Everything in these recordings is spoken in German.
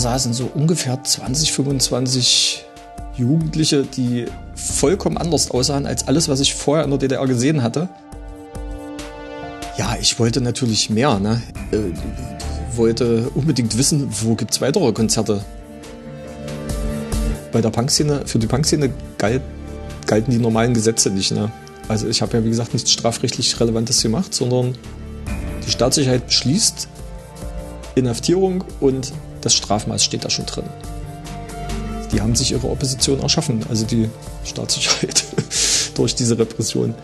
saßen so ungefähr 20, 25 Jugendliche, die vollkommen anders aussahen als alles, was ich vorher in der DDR gesehen hatte. Ja, ich wollte natürlich mehr, ne? Äh, wollte unbedingt wissen, wo gibt es weitere Konzerte. Bei der Punkszene, für die Punkszene galt, galten die normalen Gesetze nicht, ne? Also ich habe ja wie gesagt nichts strafrechtlich Relevantes gemacht, sondern die Staatssicherheit beschließt Inhaftierung und das Strafmaß steht da schon drin. Die haben sich ihre Opposition erschaffen, also die Staatssicherheit durch diese Repression.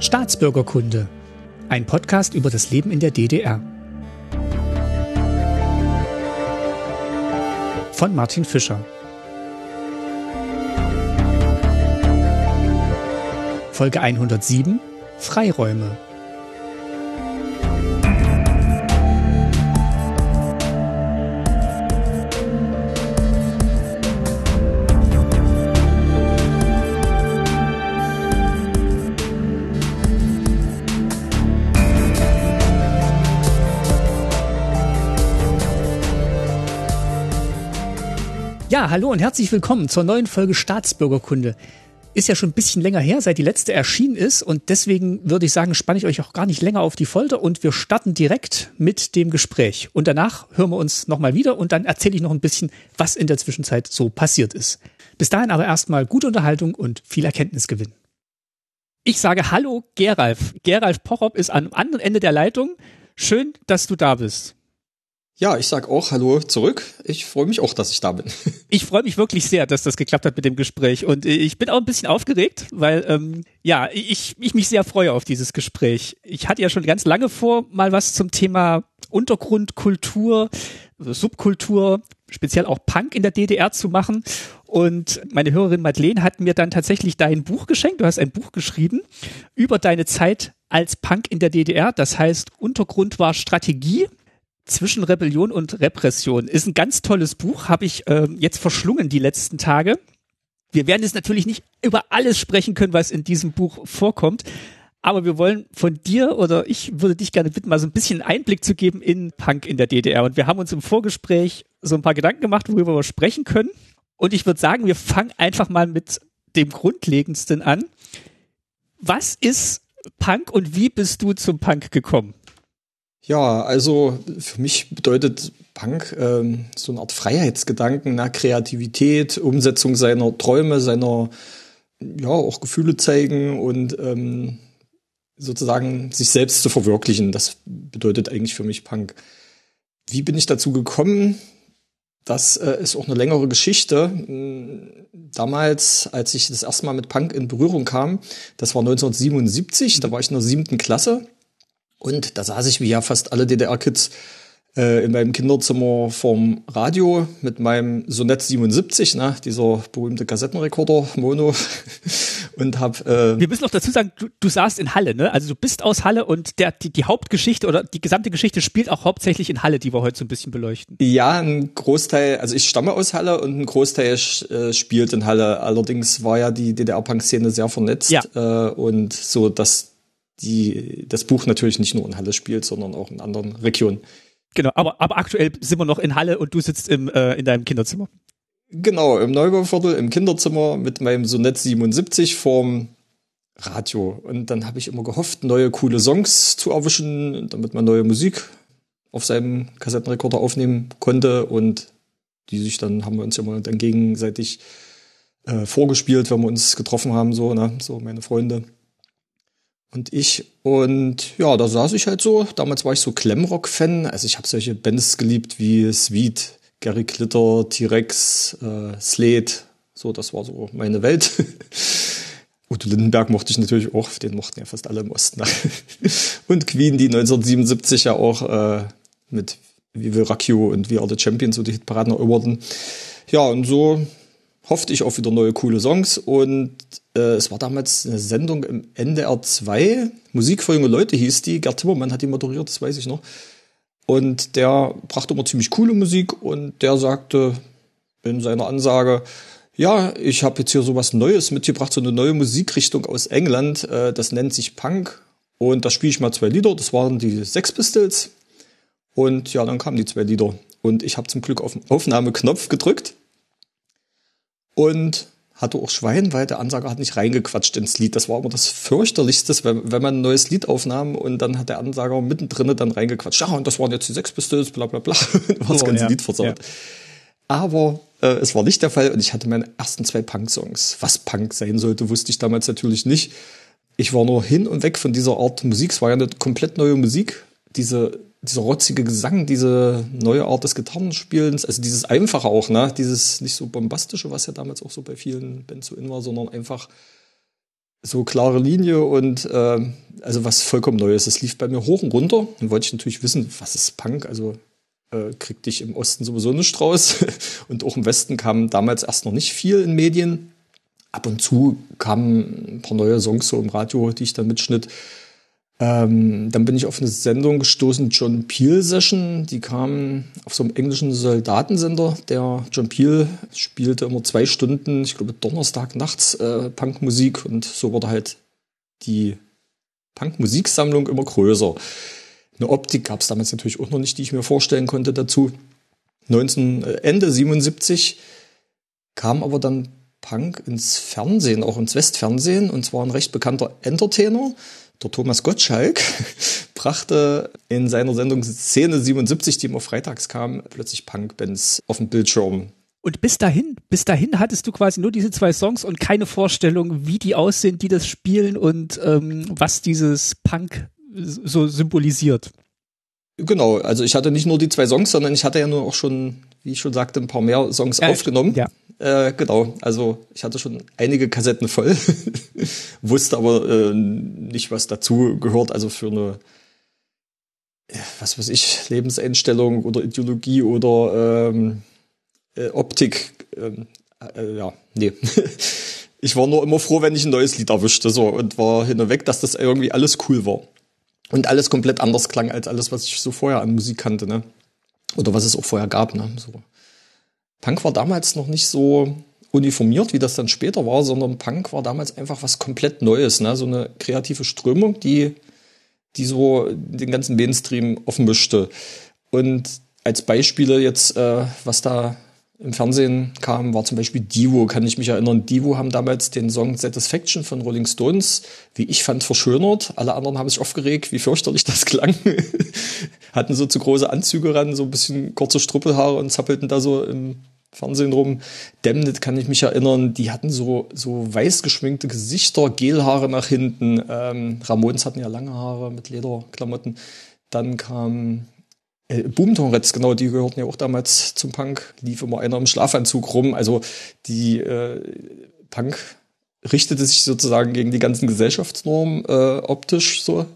Staatsbürgerkunde. Ein Podcast über das Leben in der DDR. Von Martin Fischer. Folge 107 Freiräume. Ja, hallo und herzlich willkommen zur neuen Folge Staatsbürgerkunde. Ist ja schon ein bisschen länger her, seit die letzte erschienen ist und deswegen würde ich sagen, spanne ich euch auch gar nicht länger auf die Folter und wir starten direkt mit dem Gespräch. Und danach hören wir uns nochmal wieder und dann erzähle ich noch ein bisschen, was in der Zwischenzeit so passiert ist. Bis dahin aber erstmal gute Unterhaltung und viel Erkenntnisgewinn. Ich sage Hallo Geralf. Geralf Pochop ist am anderen Ende der Leitung. Schön, dass du da bist. Ja, ich sag auch Hallo zurück. Ich freue mich auch, dass ich da bin. Ich freue mich wirklich sehr, dass das geklappt hat mit dem Gespräch und ich bin auch ein bisschen aufgeregt, weil ähm, ja ich, ich mich sehr freue auf dieses Gespräch. Ich hatte ja schon ganz lange vor, mal was zum Thema Untergrundkultur, Subkultur, speziell auch Punk in der DDR zu machen. Und meine Hörerin Madeleine hat mir dann tatsächlich dein Buch geschenkt. Du hast ein Buch geschrieben über deine Zeit als Punk in der DDR. Das heißt, Untergrund war Strategie zwischen Rebellion und Repression. Ist ein ganz tolles Buch, habe ich äh, jetzt verschlungen die letzten Tage. Wir werden jetzt natürlich nicht über alles sprechen können, was in diesem Buch vorkommt, aber wir wollen von dir oder ich würde dich gerne bitten, mal so ein bisschen Einblick zu geben in Punk in der DDR. Und wir haben uns im Vorgespräch so ein paar Gedanken gemacht, worüber wir sprechen können. Und ich würde sagen, wir fangen einfach mal mit dem Grundlegendsten an. Was ist Punk und wie bist du zum Punk gekommen? Ja, also für mich bedeutet Punk ähm, so eine Art Freiheitsgedanken, na, Kreativität, Umsetzung seiner Träume, seiner ja auch Gefühle zeigen und ähm, sozusagen sich selbst zu verwirklichen. Das bedeutet eigentlich für mich Punk. Wie bin ich dazu gekommen? Das äh, ist auch eine längere Geschichte. Damals, als ich das erste Mal mit Punk in Berührung kam, das war 1977, da war ich in der siebten Klasse und da saß ich wie ja fast alle DDR-Kids äh, in meinem Kinderzimmer vorm Radio mit meinem Sonett 77, ne, dieser berühmte Kassettenrekorder Mono und hab äh, Wir müssen noch dazu sagen, du, du saßt in Halle, ne? Also du bist aus Halle und der die, die Hauptgeschichte oder die gesamte Geschichte spielt auch hauptsächlich in Halle, die wir heute so ein bisschen beleuchten. Ja, ein Großteil, also ich stamme aus Halle und ein Großteil äh, spielt in Halle. Allerdings war ja die DDR-Punk-Szene sehr vernetzt ja. äh, und so, dass die das Buch natürlich nicht nur in Halle spielt, sondern auch in anderen Regionen. Genau, aber, aber aktuell sind wir noch in Halle und du sitzt im, äh, in deinem Kinderzimmer. Genau, im Neubauviertel, im Kinderzimmer mit meinem Sonett 77 vorm Radio. Und dann habe ich immer gehofft, neue coole Songs zu erwischen, damit man neue Musik auf seinem Kassettenrekorder aufnehmen konnte. Und die sich dann, haben wir uns immer dann gegenseitig äh, vorgespielt, wenn wir uns getroffen haben, so, ne, so meine Freunde und ich. Und ja, da saß ich halt so. Damals war ich so Klemmrock-Fan. Also ich habe solche Bands geliebt wie Sweet, Gary Glitter, T-Rex, äh, Slade. So, das war so meine Welt. Udo Lindenberg mochte ich natürlich auch, den mochten ja fast alle im Osten. und Queen, die 1977 ja auch äh, mit We Will und We Are the Champions so die Hitparaden eroberten. Ja, und so hoffte ich auf wieder neue coole Songs. Und äh, es war damals eine Sendung im NDR 2, Musik für junge Leute hieß die, Gerd Timmermann hat die moderiert, das weiß ich noch. Und der brachte immer ziemlich coole Musik und der sagte in seiner Ansage, ja, ich habe jetzt hier so was Neues mitgebracht, so eine neue Musikrichtung aus England, äh, das nennt sich Punk. Und da spiele ich mal zwei Lieder, das waren die Sex Pistols. Und ja, dann kamen die zwei Lieder. Und ich habe zum Glück auf den Aufnahmeknopf gedrückt und hatte auch Schwein, weil der Ansager hat nicht reingequatscht ins Lied. Das war immer das fürchterlichste, wenn, wenn man ein neues Lied aufnahm und dann hat der Ansager mittendrin dann reingequatscht. Ja, und das waren jetzt die sechs Pistols, bla bla bla. war das oh, ganze ja. Lied versaut. Ja. Aber äh, es war nicht der Fall und ich hatte meine ersten zwei Punk-Songs. Was Punk sein sollte, wusste ich damals natürlich nicht. Ich war nur hin und weg von dieser Art Musik. Es war ja eine komplett neue Musik. Diese dieser rotzige Gesang, diese neue Art des Gitarrenspielens, also dieses einfache auch, ne, dieses nicht so bombastische, was ja damals auch so bei vielen Bands so in war, sondern einfach so klare Linie und äh, also was vollkommen Neues. Es lief bei mir hoch und runter. Dann wollte ich natürlich wissen, was ist Punk? Also äh, kriegte ich im Osten sowieso nicht raus und auch im Westen kam damals erst noch nicht viel in Medien. Ab und zu kamen ein paar neue Songs so im Radio, die ich dann mitschnitt. Ähm, dann bin ich auf eine Sendung gestoßen, John Peel Session. Die kam auf so einem englischen Soldatensender. Der John Peel spielte immer zwei Stunden, ich glaube Donnerstag nachts äh, Punkmusik und so wurde halt die Punkmusiksammlung immer größer. Eine Optik gab es damals natürlich auch noch nicht, die ich mir vorstellen konnte dazu. 19, äh, Ende 77 kam aber dann Punk ins Fernsehen, auch ins Westfernsehen, und zwar ein recht bekannter Entertainer, der Thomas Gottschalk brachte in seiner Sendung Szene 77, die immer freitags kam, plötzlich Punkbands auf dem Bildschirm. Und bis dahin, bis dahin hattest du quasi nur diese zwei Songs und keine Vorstellung, wie die aussehen, die das spielen und ähm, was dieses Punk so symbolisiert. Genau, also ich hatte nicht nur die zwei Songs, sondern ich hatte ja nur auch schon, wie ich schon sagte, ein paar mehr Songs ja, aufgenommen. Ja. Äh, genau, also ich hatte schon einige Kassetten voll, wusste aber äh, nicht, was dazu gehört. Also für eine, was weiß ich, Lebenseinstellung oder Ideologie oder ähm, äh, Optik. Ähm, äh, ja, nee. ich war nur immer froh, wenn ich ein neues Lied erwischte so und war hin und weg, dass das irgendwie alles cool war. Und alles komplett anders klang als alles, was ich so vorher an Musik kannte, ne? Oder was es auch vorher gab, ne? So. Punk war damals noch nicht so uniformiert, wie das dann später war, sondern Punk war damals einfach was komplett Neues, ne? so eine kreative Strömung, die, die so den ganzen Mainstream offen mischte. Und als Beispiele jetzt, äh, was da im Fernsehen kam, war zum Beispiel Divo, kann ich mich erinnern. Divo haben damals den Song Satisfaction von Rolling Stones, wie ich fand, verschönert. Alle anderen haben sich aufgeregt, wie fürchterlich das klang. Hatten so zu große Anzüge ran, so ein bisschen kurze Struppelhaare und zappelten da so im Fernsehen rum. Demnet kann ich mich erinnern, die hatten so, so weiß geschminkte Gesichter, Gelhaare nach hinten. Ähm, Ramones hatten ja lange Haare mit Lederklamotten. Dann kam äh, Boomtourets, genau, die gehörten ja auch damals zum Punk. Lief immer einer im Schlafanzug rum. Also die äh, Punk richtete sich sozusagen gegen die ganzen Gesellschaftsnormen äh, optisch so.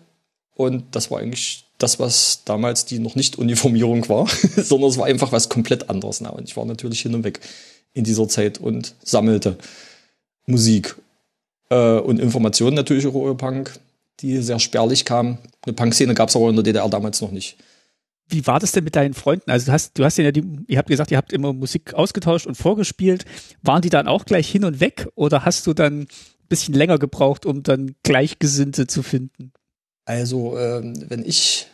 Und das war eigentlich das, was damals die noch nicht Uniformierung war, sondern es war einfach was komplett anderes. Na, und ich war natürlich hin und weg in dieser Zeit und sammelte Musik äh, und Informationen natürlich über Punk, die sehr spärlich kamen. Eine Punk-Szene gab es aber in der DDR damals noch nicht. Wie war das denn mit deinen Freunden? Also du hast, du hast ja die, ihr habt gesagt, ihr habt immer Musik ausgetauscht und vorgespielt. Waren die dann auch gleich hin und weg oder hast du dann ein bisschen länger gebraucht, um dann Gleichgesinnte zu finden? Also, ähm, wenn ich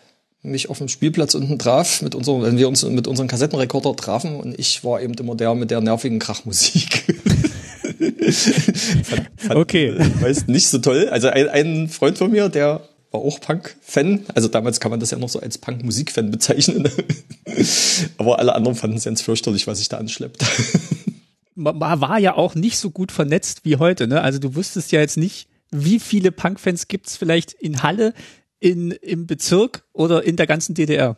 mich auf dem Spielplatz unten traf, mit unserem, wenn wir uns mit unserem Kassettenrekorder trafen und ich war eben immer der mit der nervigen Krachmusik. fand, fand, okay. Weißt, nicht so toll. Also ein, ein Freund von mir, der war auch Punk-Fan. Also damals kann man das ja noch so als Punk-Musik-Fan bezeichnen. Aber alle anderen fanden es ganz fürchterlich, was ich da anschleppt. Man war ja auch nicht so gut vernetzt wie heute, ne? Also du wusstest ja jetzt nicht, wie viele Punk-Fans gibt's vielleicht in Halle, in, im Bezirk oder in der ganzen DDR?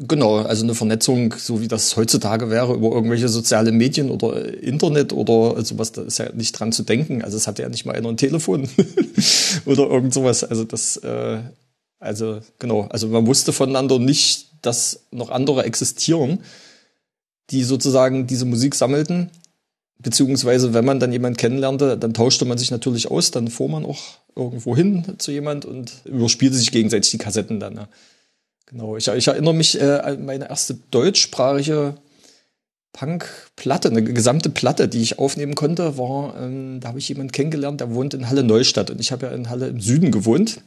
Genau, also eine Vernetzung, so wie das heutzutage wäre, über irgendwelche soziale Medien oder Internet oder sowas, da ist ja nicht dran zu denken. Also es hatte ja nicht mal einer ein Telefon oder irgend sowas. Also das, äh, also genau, also man wusste voneinander nicht, dass noch andere existieren, die sozusagen diese Musik sammelten. Beziehungsweise, wenn man dann jemanden kennenlernte, dann tauschte man sich natürlich aus, dann fuhr man auch irgendwo hin zu jemand und überspielte sich gegenseitig die Kassetten dann. Ne? Genau, ich, ich, erinnere mich äh, an meine erste deutschsprachige Punk-Platte, eine gesamte Platte, die ich aufnehmen konnte, war, ähm, da habe ich jemanden kennengelernt, der wohnt in Halle Neustadt und ich habe ja in Halle im Süden gewohnt.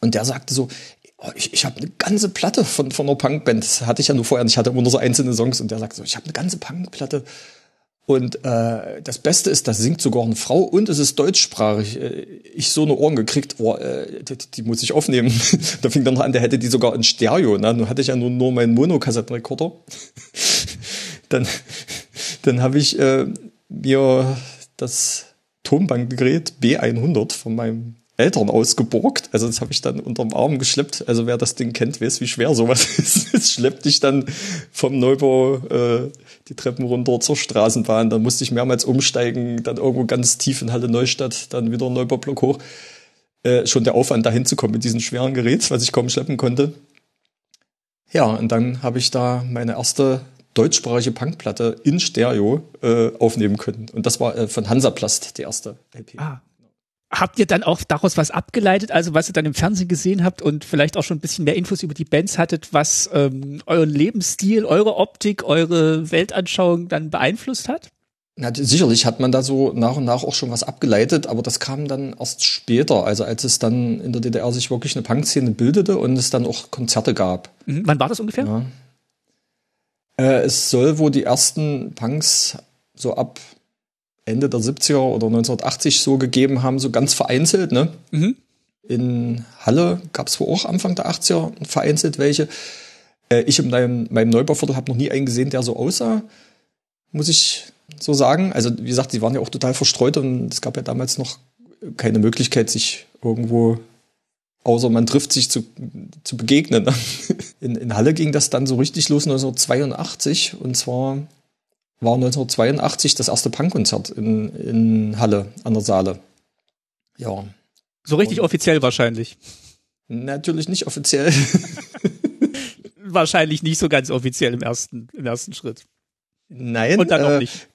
Und der sagte so, oh, ich, ich habe eine ganze Platte von, von einer Punkband. Das hatte ich ja nur vorher. Ich hatte immer nur so einzelne Songs und der sagt so, ich habe eine ganze Punkplatte. Und äh, das Beste ist, da singt sogar eine Frau und es ist deutschsprachig. Äh, ich so eine Ohren gekriegt, oh, äh, die, die muss ich aufnehmen. da fing dann noch an, der hätte die sogar in Stereo. Ne? Nun hatte ich ja nur, nur meinen Monokassettenrekorder. dann dann habe ich äh, mir das Tonbandgerät B100 von meinem Eltern ausgeborgt. Also das habe ich dann unterm Arm geschleppt. Also wer das Ding kennt, weiß, wie schwer sowas ist. Es schleppt dich dann vom Neubau äh, die Treppen runter zur Straßenbahn. Dann musste ich mehrmals umsteigen, dann irgendwo ganz tief in Halle Neustadt, dann wieder Neubaublock hoch. Äh, schon der Aufwand, da hinzukommen mit diesem schweren Gerät, was ich kaum schleppen konnte. Ja, und dann habe ich da meine erste deutschsprachige Punkplatte in Stereo äh, aufnehmen können. Und das war äh, von Hansaplast, die erste LP. Ah, Habt ihr dann auch daraus was abgeleitet, also was ihr dann im Fernsehen gesehen habt und vielleicht auch schon ein bisschen mehr Infos über die Bands hattet, was ähm, euren Lebensstil, eure Optik, eure Weltanschauung dann beeinflusst hat? Na, sicherlich hat man da so nach und nach auch schon was abgeleitet, aber das kam dann erst später, also als es dann in der DDR sich wirklich eine Punkszene bildete und es dann auch Konzerte gab. Mhm. Wann war das ungefähr? Ja. Äh, es soll wohl die ersten Punks so ab Ende der 70er oder 1980 so gegeben haben, so ganz vereinzelt. Ne? Mhm. In Halle gab es wohl auch Anfang der 80er vereinzelt welche. Äh, ich in meinem, meinem Neubauviertel habe noch nie einen gesehen, der so aussah, muss ich so sagen. Also wie gesagt, die waren ja auch total verstreut und es gab ja damals noch keine Möglichkeit, sich irgendwo, außer man trifft sich zu, zu begegnen. Ne? In, in Halle ging das dann so richtig los 1982 und zwar war 1982 das erste Punkkonzert in, in Halle an der Saale. Ja. So richtig Und offiziell wahrscheinlich. Natürlich nicht offiziell. wahrscheinlich nicht so ganz offiziell im ersten, im ersten Schritt. Nein. Und dann äh, auch nicht.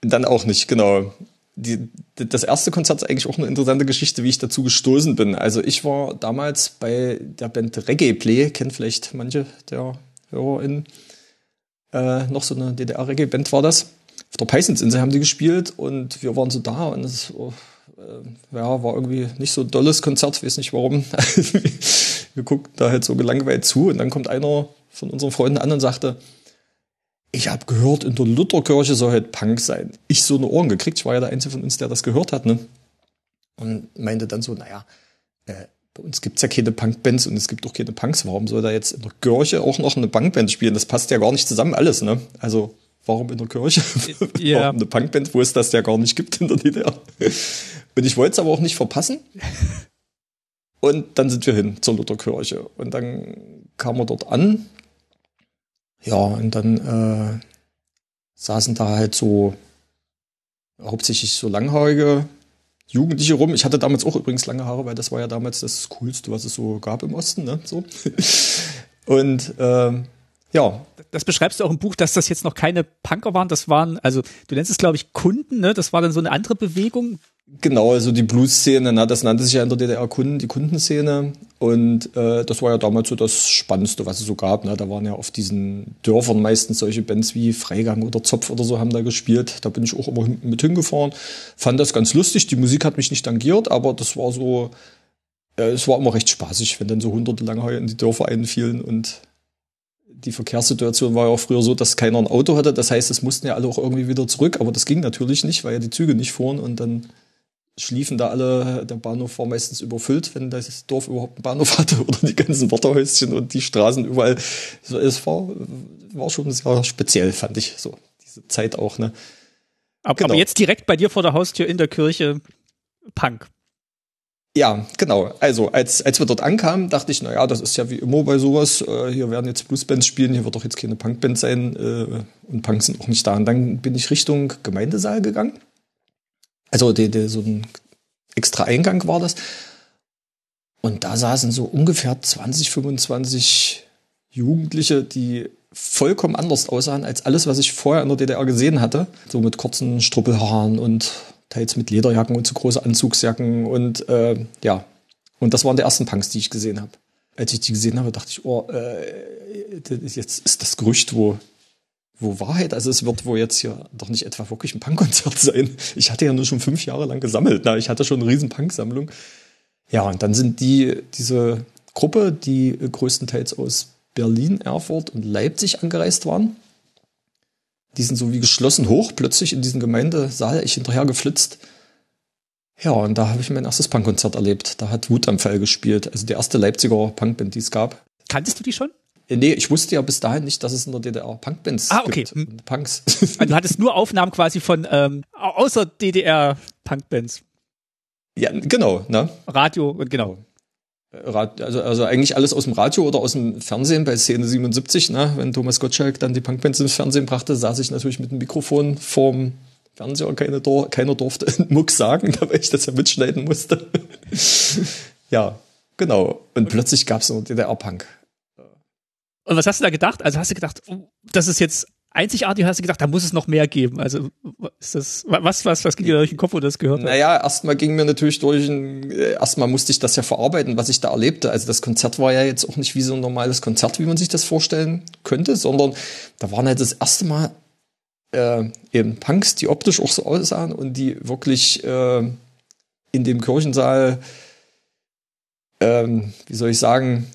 Dann auch nicht, genau. Die, das erste Konzert ist eigentlich auch eine interessante Geschichte, wie ich dazu gestoßen bin. Also ich war damals bei der Band Reggae Play, kennt vielleicht manche der HörerInnen äh, noch so eine DDR-Reggae-Band war das. Auf der Peißensinsel haben die gespielt und wir waren so da und es äh, ja, war irgendwie nicht so ein dolles Konzert, weiß nicht warum. wir guckten da halt so gelangweilt zu und dann kommt einer von unseren Freunden an und sagte, ich habe gehört, in der Lutherkirche soll halt Punk sein. Ich so eine Ohren gekriegt, ich war ja der Einzige von uns, der das gehört hat, ne? Und meinte dann so, naja, äh, bei uns gibt's ja keine Punkbands und es gibt auch keine Punks. Warum soll da jetzt in der Kirche auch noch eine Punkband spielen? Das passt ja gar nicht zusammen alles, ne? Also, warum in der Kirche? Ja. warum eine Punkband, wo es das ja gar nicht gibt in der DDR? Und ich wollte es aber auch nicht verpassen. Und dann sind wir hin zur Lutherkirche. Und dann kamen wir dort an. Ja, und dann äh, saßen da halt so hauptsächlich so langhaarige Jugendliche rum. Ich hatte damals auch übrigens lange Haare, weil das war ja damals das Coolste, was es so gab im Osten. Ne? So. Und ähm, ja. Das beschreibst du auch im Buch, dass das jetzt noch keine Punker waren. Das waren, also du nennst es, glaube ich, Kunden, ne? Das war dann so eine andere Bewegung. Genau, also die Blues-Szene, ne, das nannte sich ja in der DDR Kunden, die Kundenszene. Und äh, das war ja damals so das Spannendste, was es so gab. Ne? Da waren ja auf diesen Dörfern meistens solche Bands wie Freigang oder Zopf oder so haben da gespielt. Da bin ich auch immer mit hingefahren. Fand das ganz lustig. Die Musik hat mich nicht tangiert, aber das war so, äh, es war immer recht spaßig, wenn dann so hunderte Langheuer in die Dörfer einfielen und die Verkehrssituation war ja auch früher so, dass keiner ein Auto hatte. Das heißt, es mussten ja alle auch irgendwie wieder zurück, aber das ging natürlich nicht, weil ja die Züge nicht fuhren und dann schliefen da alle, der Bahnhof war meistens überfüllt, wenn das Dorf überhaupt einen Bahnhof hatte oder die ganzen Wartehäuschen und die Straßen überall. Es war, war schon sehr speziell, fand ich, so diese Zeit auch, ne. Aber, genau. aber jetzt direkt bei dir vor der Haustür in der Kirche Punk. Ja, genau. Also als, als wir dort ankamen, dachte ich, na ja, das ist ja wie immer bei sowas. Äh, hier werden jetzt Bluesbands spielen, hier wird doch jetzt keine Punkband sein äh, und Punks sind auch nicht da. Und dann bin ich Richtung Gemeindesaal gegangen also die, die, so ein extra Eingang war das. Und da saßen so ungefähr 20, 25 Jugendliche, die vollkommen anders aussahen als alles, was ich vorher in der DDR gesehen hatte. So mit kurzen Struppelhaaren und teils mit Lederjacken und so große Anzugsjacken und äh, ja. Und das waren die ersten Punks, die ich gesehen habe. Als ich die gesehen habe, dachte ich, oh, äh, jetzt ist das Gerücht, wo wo Wahrheit, also es wird wohl jetzt hier doch nicht etwa wirklich ein Punkkonzert sein. Ich hatte ja nur schon fünf Jahre lang gesammelt. Na, ich hatte schon eine riesen Punk-Sammlung. Ja, und dann sind die, diese Gruppe, die größtenteils aus Berlin, Erfurt und Leipzig angereist waren. Die sind so wie geschlossen hoch, plötzlich in diesen Gemeindesaal, ich hinterher geflitzt. Ja, und da habe ich mein erstes Punkkonzert erlebt. Da hat Wut am Fall gespielt, also die erste Leipziger Punkband, die es gab. Kanntest du die schon? Äh, nee, ich wusste ja bis dahin nicht, dass es in der DDR Punkbands ah, okay. gibt. Hm. Punks. Also du hattest nur Aufnahmen quasi von ähm, außer DDR Punkbands. Ja, genau, ne? Radio, genau. Also, also eigentlich alles aus dem Radio oder aus dem Fernsehen bei Szene 77, ne? wenn Thomas Gottschalk dann die Punkbands ins Fernsehen brachte, saß ich natürlich mit dem Mikrofon vorm Fernseher, keine, keiner durfte Muck sagen, weil ich das ja mitschneiden musste. ja, genau. Und plötzlich gab es noch DDR-Punk. Und was hast du da gedacht? Also hast du gedacht, oh, das ist jetzt einzigartig, hast du gedacht, da muss es noch mehr geben? Also ist das was was was ging dir durch den Kopf, wo du das gehört hast? Naja, erstmal ging mir natürlich durch äh, erstmal musste ich das ja verarbeiten, was ich da erlebte. Also das Konzert war ja jetzt auch nicht wie so ein normales Konzert, wie man sich das vorstellen könnte, sondern da waren halt das erste Mal äh, eben Punks, die optisch auch so aussahen und die wirklich äh, in dem Kirchensaal, ähm, wie soll ich sagen,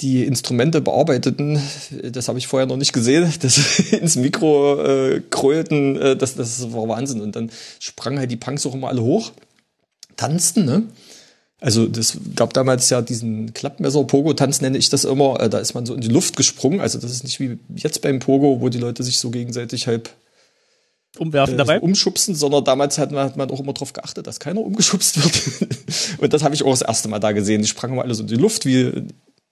die Instrumente bearbeiteten, das habe ich vorher noch nicht gesehen, das ins Mikro äh, krölten, äh, das, das war Wahnsinn. Und dann sprangen halt die Punks auch immer alle hoch, tanzten, ne? Also das gab damals ja diesen Klappmesser-Pogo-Tanz, nenne ich das immer. Äh, da ist man so in die Luft gesprungen. Also das ist nicht wie jetzt beim Pogo, wo die Leute sich so gegenseitig halb umwerfen äh, dabei? umschubsen, sondern damals hat man, hat man auch immer darauf geachtet, dass keiner umgeschubst wird. und das habe ich auch das erste Mal da gesehen. Die sprangen mal alle so in die Luft, wie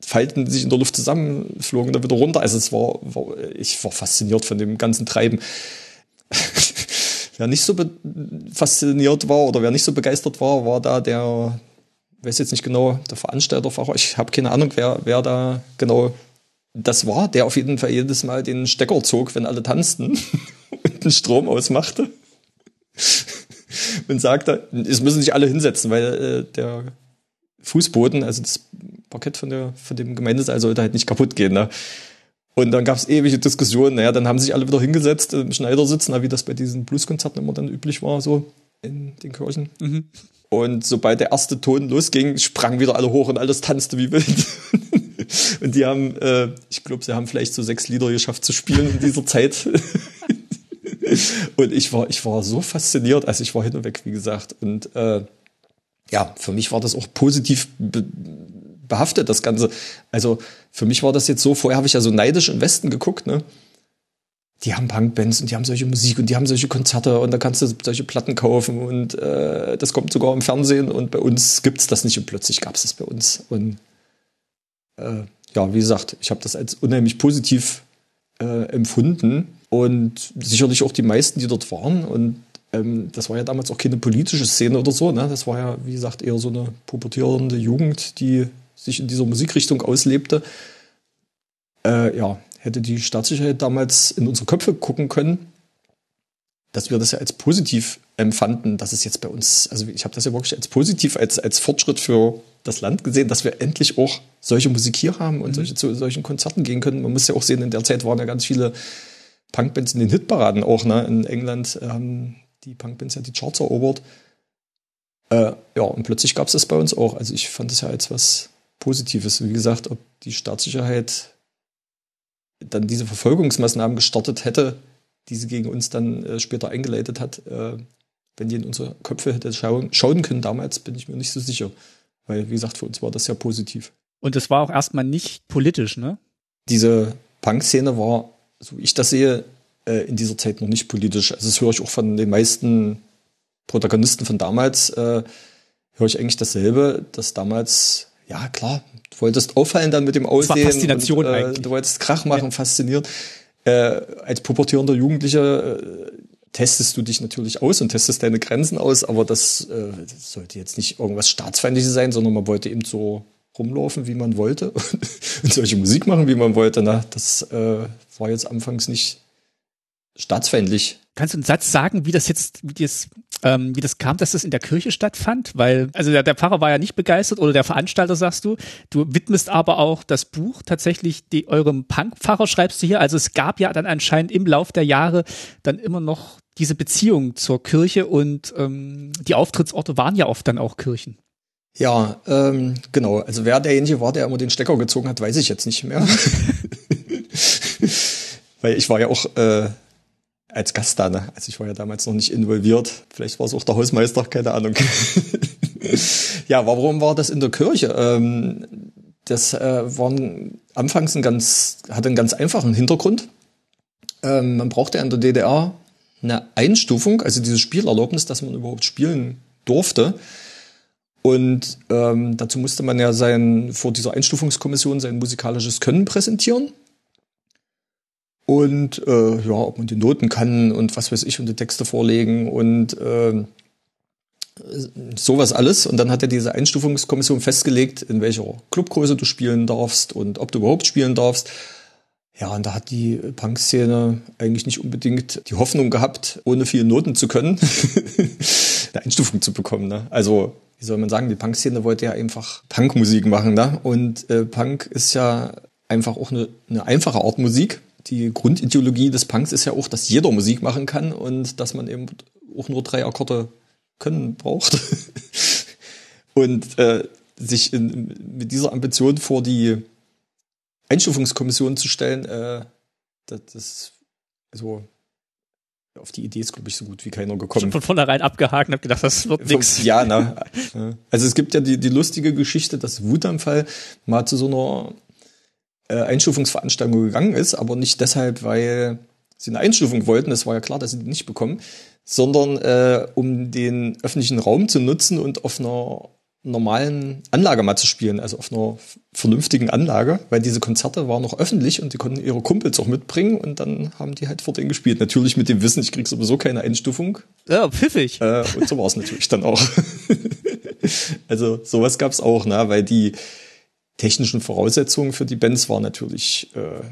Falten sich in der Luft zusammenflogen, dann wieder runter. Also es war, war ich war fasziniert von dem ganzen Treiben. wer nicht so fasziniert war oder wer nicht so begeistert war, war da der, weiß jetzt nicht genau, der Veranstalterfahrer. Ich habe keine Ahnung, wer, wer da genau das war, der auf jeden Fall jedes Mal den Stecker zog, wenn alle tanzten und den Strom ausmachte. und sagte, es müssen sich alle hinsetzen, weil äh, der Fußboden, also das Parkett von, der, von dem Gemeindesaal sollte halt nicht kaputt gehen. Ne? Und dann gab es ewige Diskussionen. Naja, dann haben sich alle wieder hingesetzt im Schneidersitz, wie das bei diesen Blueskonzerten immer dann üblich war, so in den Kirchen. Mhm. Und sobald der erste Ton losging, sprangen wieder alle hoch und alles tanzte wie wild. und die haben, äh, ich glaube, sie haben vielleicht so sechs Lieder geschafft zu spielen in dieser Zeit. und ich war, ich war so fasziniert, also ich war hin und weg, wie gesagt. Und äh, ja, für mich war das auch positiv be behaftet, das Ganze. Also für mich war das jetzt so, vorher habe ich ja so neidisch im Westen geguckt, ne? Die haben Punkbands und die haben solche Musik und die haben solche Konzerte und da kannst du solche Platten kaufen und äh, das kommt sogar im Fernsehen und bei uns gibt's das nicht und plötzlich gab's das bei uns. Und äh, ja, wie gesagt, ich habe das als unheimlich positiv äh, empfunden und sicherlich auch die meisten, die dort waren und ähm, das war ja damals auch keine politische Szene oder so. Ne? Das war ja, wie gesagt, eher so eine pubertierende Jugend, die sich in dieser Musikrichtung auslebte. Äh, ja, hätte die Staatssicherheit damals in unsere Köpfe gucken können, dass wir das ja als positiv empfanden, dass es jetzt bei uns, also ich habe das ja wirklich als positiv, als, als Fortschritt für das Land gesehen, dass wir endlich auch solche Musik hier haben und mhm. solche, zu solchen Konzerten gehen können. Man muss ja auch sehen, in der Zeit waren ja ganz viele Punkbands in den Hitparaden auch, ne? In England ähm, die Punkbands ja die Charts erobert. Äh, ja, und plötzlich gab es das bei uns auch. Also ich fand es ja als was Positives. Wie gesagt, ob die Staatssicherheit dann diese Verfolgungsmaßnahmen gestartet hätte, die sie gegen uns dann äh, später eingeleitet hat, äh, wenn die in unsere Köpfe hätte schauen, schauen können damals, bin ich mir nicht so sicher. Weil, wie gesagt, für uns war das ja positiv. Und es war auch erstmal nicht politisch, ne? Diese Punk-Szene war, so wie ich das sehe, äh, in dieser Zeit noch nicht politisch. Also das höre ich auch von den meisten Protagonisten von damals, äh, höre ich eigentlich dasselbe, dass damals, ja klar, du wolltest auffallen dann mit dem Aussehen. Das Faszination und, äh, eigentlich. Du wolltest Krach machen, ja. faszinieren. Äh, als pubertierender Jugendlicher äh, testest du dich natürlich aus und testest deine Grenzen aus, aber das, äh, das sollte jetzt nicht irgendwas Staatsfeindliches sein, sondern man wollte eben so rumlaufen, wie man wollte und solche Musik machen, wie man wollte. Na, das äh, war jetzt anfangs nicht staatsfeindlich. Kannst du einen Satz sagen, wie das jetzt, wie das, ähm, wie das kam, dass das in der Kirche stattfand? Weil, also der, der Pfarrer war ja nicht begeistert oder der Veranstalter, sagst du. Du widmest aber auch das Buch tatsächlich die, eurem Punk-Pfarrer, schreibst du hier. Also es gab ja dann anscheinend im Lauf der Jahre dann immer noch diese Beziehung zur Kirche und ähm, die Auftrittsorte waren ja oft dann auch Kirchen. Ja, ähm, genau. Also wer derjenige war, der immer den Stecker gezogen hat, weiß ich jetzt nicht mehr. Weil ich war ja auch äh, als Gast da, ne? Also ich war ja damals noch nicht involviert. Vielleicht war es auch der Hausmeister, keine Ahnung. ja, warum war das in der Kirche? Ähm, das äh, war anfangs ein ganz, hatte einen ganz einfachen Hintergrund. Ähm, man brauchte in der DDR eine Einstufung, also diese Spielerlaubnis, dass man überhaupt spielen durfte. Und ähm, dazu musste man ja sein, vor dieser Einstufungskommission sein musikalisches Können präsentieren. Und äh, ja, ob man die Noten kann und was weiß ich und die Texte vorlegen und äh, sowas alles. Und dann hat ja diese Einstufungskommission festgelegt, in welcher Clubgröße du spielen darfst und ob du überhaupt spielen darfst. Ja, und da hat die Punk-Szene eigentlich nicht unbedingt die Hoffnung gehabt, ohne viele Noten zu können, eine Einstufung zu bekommen. Ne? Also, wie soll man sagen, die Punk-Szene wollte ja einfach Punkmusik machen. Ne? Und äh, Punk ist ja einfach auch eine, eine einfache Art Musik. Die Grundideologie des Punks ist ja auch, dass jeder Musik machen kann und dass man eben auch nur drei Akkorde können braucht. und äh, sich in, mit dieser Ambition vor die Einstufungskommission zu stellen, äh, das, das also auf die Idee ist, glaube ich, so gut wie keiner gekommen. Schon von vornherein abgehakt und habe gedacht, das wird nix. Ja, na. Also es gibt ja die, die lustige Geschichte, dass Wutanfall mal zu so einer äh, Einstufungsveranstaltung gegangen ist, aber nicht deshalb, weil sie eine Einstufung wollten, es war ja klar, dass sie die nicht bekommen, sondern äh, um den öffentlichen Raum zu nutzen und auf einer normalen Anlage mal zu spielen, also auf einer vernünftigen Anlage, weil diese Konzerte waren noch öffentlich und die konnten ihre Kumpels auch mitbringen und dann haben die halt vor denen gespielt. Natürlich mit dem Wissen, ich krieg sowieso keine Einstufung. Ja, pfiffig. Äh, und so war es natürlich dann auch. also sowas gab's auch, ne, weil die technischen Voraussetzungen für die Bands waren natürlich, äh,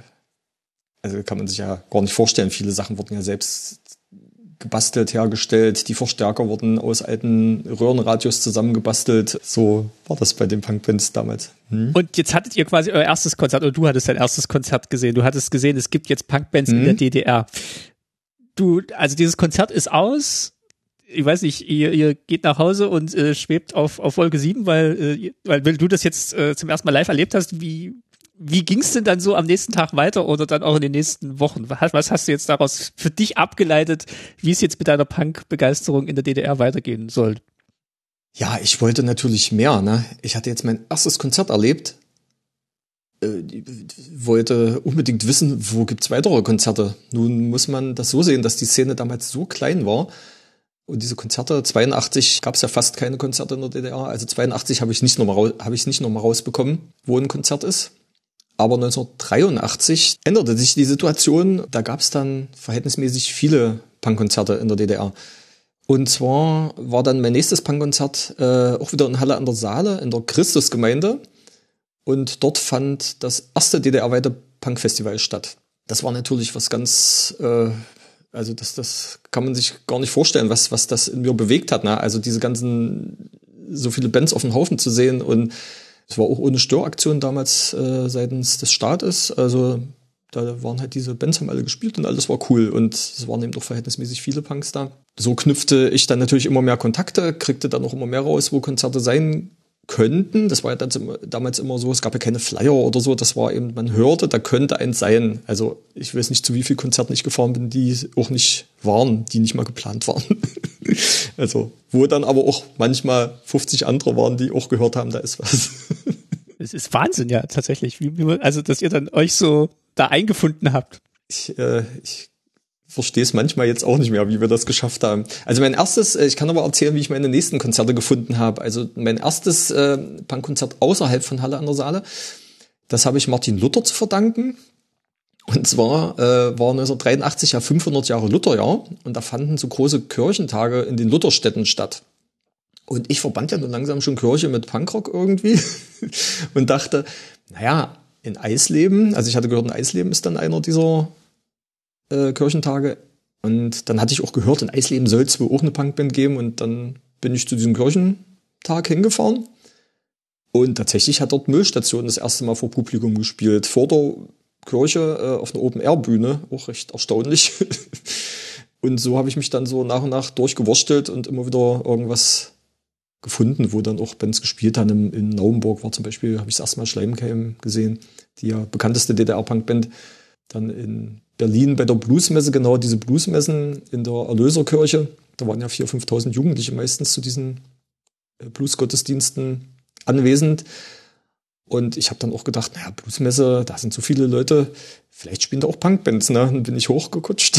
also kann man sich ja gar nicht vorstellen. Viele Sachen wurden ja selbst gebastelt, hergestellt. Die Verstärker wurden aus alten Röhrenradios zusammengebastelt. So war das bei den Punkbands damals. Hm? Und jetzt hattet ihr quasi euer erstes Konzert, oder du hattest dein erstes Konzert gesehen. Du hattest gesehen, es gibt jetzt Punkbands hm? in der DDR. Du, also dieses Konzert ist aus. Ich weiß nicht, ihr, ihr geht nach Hause und äh, schwebt auf, auf Folge 7, weil, äh, weil, weil du das jetzt äh, zum ersten Mal live erlebt hast. Wie, wie ging es denn dann so am nächsten Tag weiter oder dann auch in den nächsten Wochen? Was hast du jetzt daraus für dich abgeleitet, wie es jetzt mit deiner Punk-Begeisterung in der DDR weitergehen soll? Ja, ich wollte natürlich mehr. Ne? Ich hatte jetzt mein erstes Konzert erlebt, äh, wollte unbedingt wissen, wo gibt's weitere Konzerte. Nun muss man das so sehen, dass die Szene damals so klein war. Und diese Konzerte, 82 gab's ja fast keine Konzerte in der DDR. Also 82 habe ich nicht nochmal habe ich nicht nochmal rausbekommen, wo ein Konzert ist. Aber 1983 änderte sich die Situation. Da gab es dann verhältnismäßig viele Punkkonzerte in der DDR. Und zwar war dann mein nächstes Punkkonzert äh, auch wieder in Halle an der Saale, in der Christusgemeinde. Und dort fand das erste DDR-weite Punkfestival statt. Das war natürlich was ganz, äh, also das, das kann man sich gar nicht vorstellen, was, was das in mir bewegt hat. Ne? Also diese ganzen, so viele Bands auf dem Haufen zu sehen und es war auch ohne Störaktion damals äh, seitens des Staates. Also da waren halt diese Bands haben alle gespielt und alles war cool und es waren eben doch verhältnismäßig viele Punks da. So knüpfte ich dann natürlich immer mehr Kontakte, kriegte dann auch immer mehr raus, wo Konzerte sein könnten. Das war ja damals immer so, es gab ja keine Flyer oder so, das war eben, man hörte, da könnte eins sein. Also ich weiß nicht, zu wie vielen Konzerten ich gefahren bin, die auch nicht waren, die nicht mal geplant waren. also, wo dann aber auch manchmal 50 andere waren, die auch gehört haben, da ist was. Es ist Wahnsinn, ja, tatsächlich. Wie, wie, also, dass ihr dann euch so da eingefunden habt. Ich, äh, ich verstehe es manchmal jetzt auch nicht mehr, wie wir das geschafft haben. Also mein erstes, äh, ich kann aber erzählen, wie ich meine nächsten Konzerte gefunden habe. Also mein erstes äh, Punkkonzert außerhalb von Halle an der Saale, das habe ich Martin Luther zu verdanken. Und zwar äh, war 1983 ja 500 Jahre Lutherjahr und da fanden so große Kirchentage in den Lutherstädten statt. Und ich verband ja nun langsam schon Kirche mit Punkrock irgendwie und dachte, naja, in Eisleben, also ich hatte gehört, in Eisleben ist dann einer dieser äh, Kirchentage. Und dann hatte ich auch gehört, in Eisleben soll es wohl auch eine Punkband geben. Und dann bin ich zu diesem Kirchentag hingefahren. Und tatsächlich hat dort Müllstation das erste Mal vor Publikum gespielt. Vor der Kirche äh, auf einer Open-Air-Bühne. Auch recht erstaunlich. und so habe ich mich dann so nach und nach durchgewurstelt und immer wieder irgendwas gefunden, wo dann auch Bands gespielt haben. In, in Naumburg war zum Beispiel, habe ich das erste Mal Schleimkeim gesehen, die ja bekannteste DDR-Punk-Band. Dann in Berlin bei der Bluesmesse, genau diese Bluesmessen in der Erlöserkirche. Da waren ja 4.000, 5.000 Jugendliche meistens zu diesen äh, Bluesgottesdiensten anwesend. Und ich habe dann auch gedacht, naja, Bluesmesse, da sind so viele Leute, vielleicht spielen da auch Punkbands, ne? Dann bin ich hochgekutscht.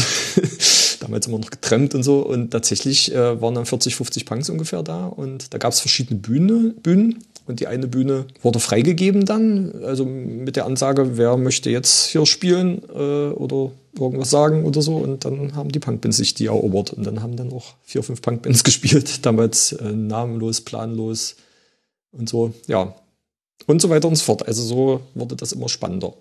Damals immer noch getrennt und so. Und tatsächlich äh, waren dann 40, 50 Punks ungefähr da. Und da gab es verschiedene Bühne, Bühnen. Und die eine Bühne wurde freigegeben dann, also mit der Ansage, wer möchte jetzt hier spielen äh, oder irgendwas sagen oder so. Und dann haben die Punkbands sich die erobert. Und dann haben dann auch vier, fünf Punkbands gespielt. Damals äh, namenlos, planlos und so. Ja, und so weiter und so fort. Also so wurde das immer spannender.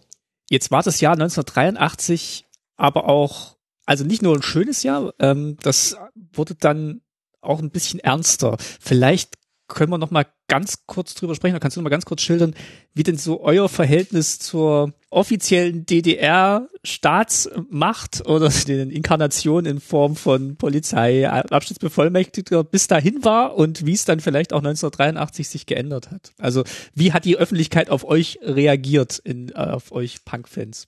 Jetzt war das Jahr 1983 aber auch, also nicht nur ein schönes Jahr, ähm, das wurde dann auch ein bisschen ernster. Vielleicht können wir noch mal ganz kurz drüber sprechen, da kannst du noch mal ganz kurz schildern, wie denn so euer Verhältnis zur offiziellen DDR-Staatsmacht oder den Inkarnationen in Form von Polizei, Abschnittsbevollmächtigter bis dahin war und wie es dann vielleicht auch 1983 sich geändert hat. Also wie hat die Öffentlichkeit auf euch reagiert, in, auf euch Punk-Fans?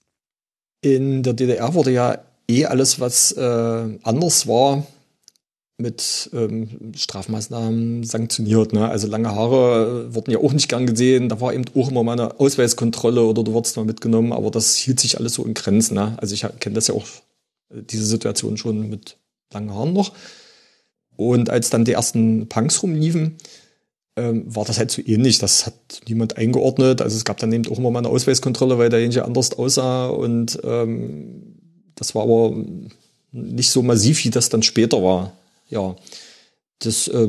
In der DDR wurde ja eh alles, was äh, anders war, mit ähm, Strafmaßnahmen sanktioniert. Ne? Also lange Haare äh, wurden ja auch nicht gern gesehen. Da war eben auch immer mal eine Ausweiskontrolle oder du wurdest mal mitgenommen, aber das hielt sich alles so in Grenzen. Ne? Also ich kenne das ja auch, äh, diese Situation schon mit langen Haaren noch. Und als dann die ersten Punks rumliefen, ähm, war das halt so ähnlich. Das hat niemand eingeordnet. Also es gab dann eben auch immer mal eine Ausweiskontrolle, weil derjenige anders aussah. Und ähm, das war aber nicht so massiv, wie das dann später war ja, das, äh,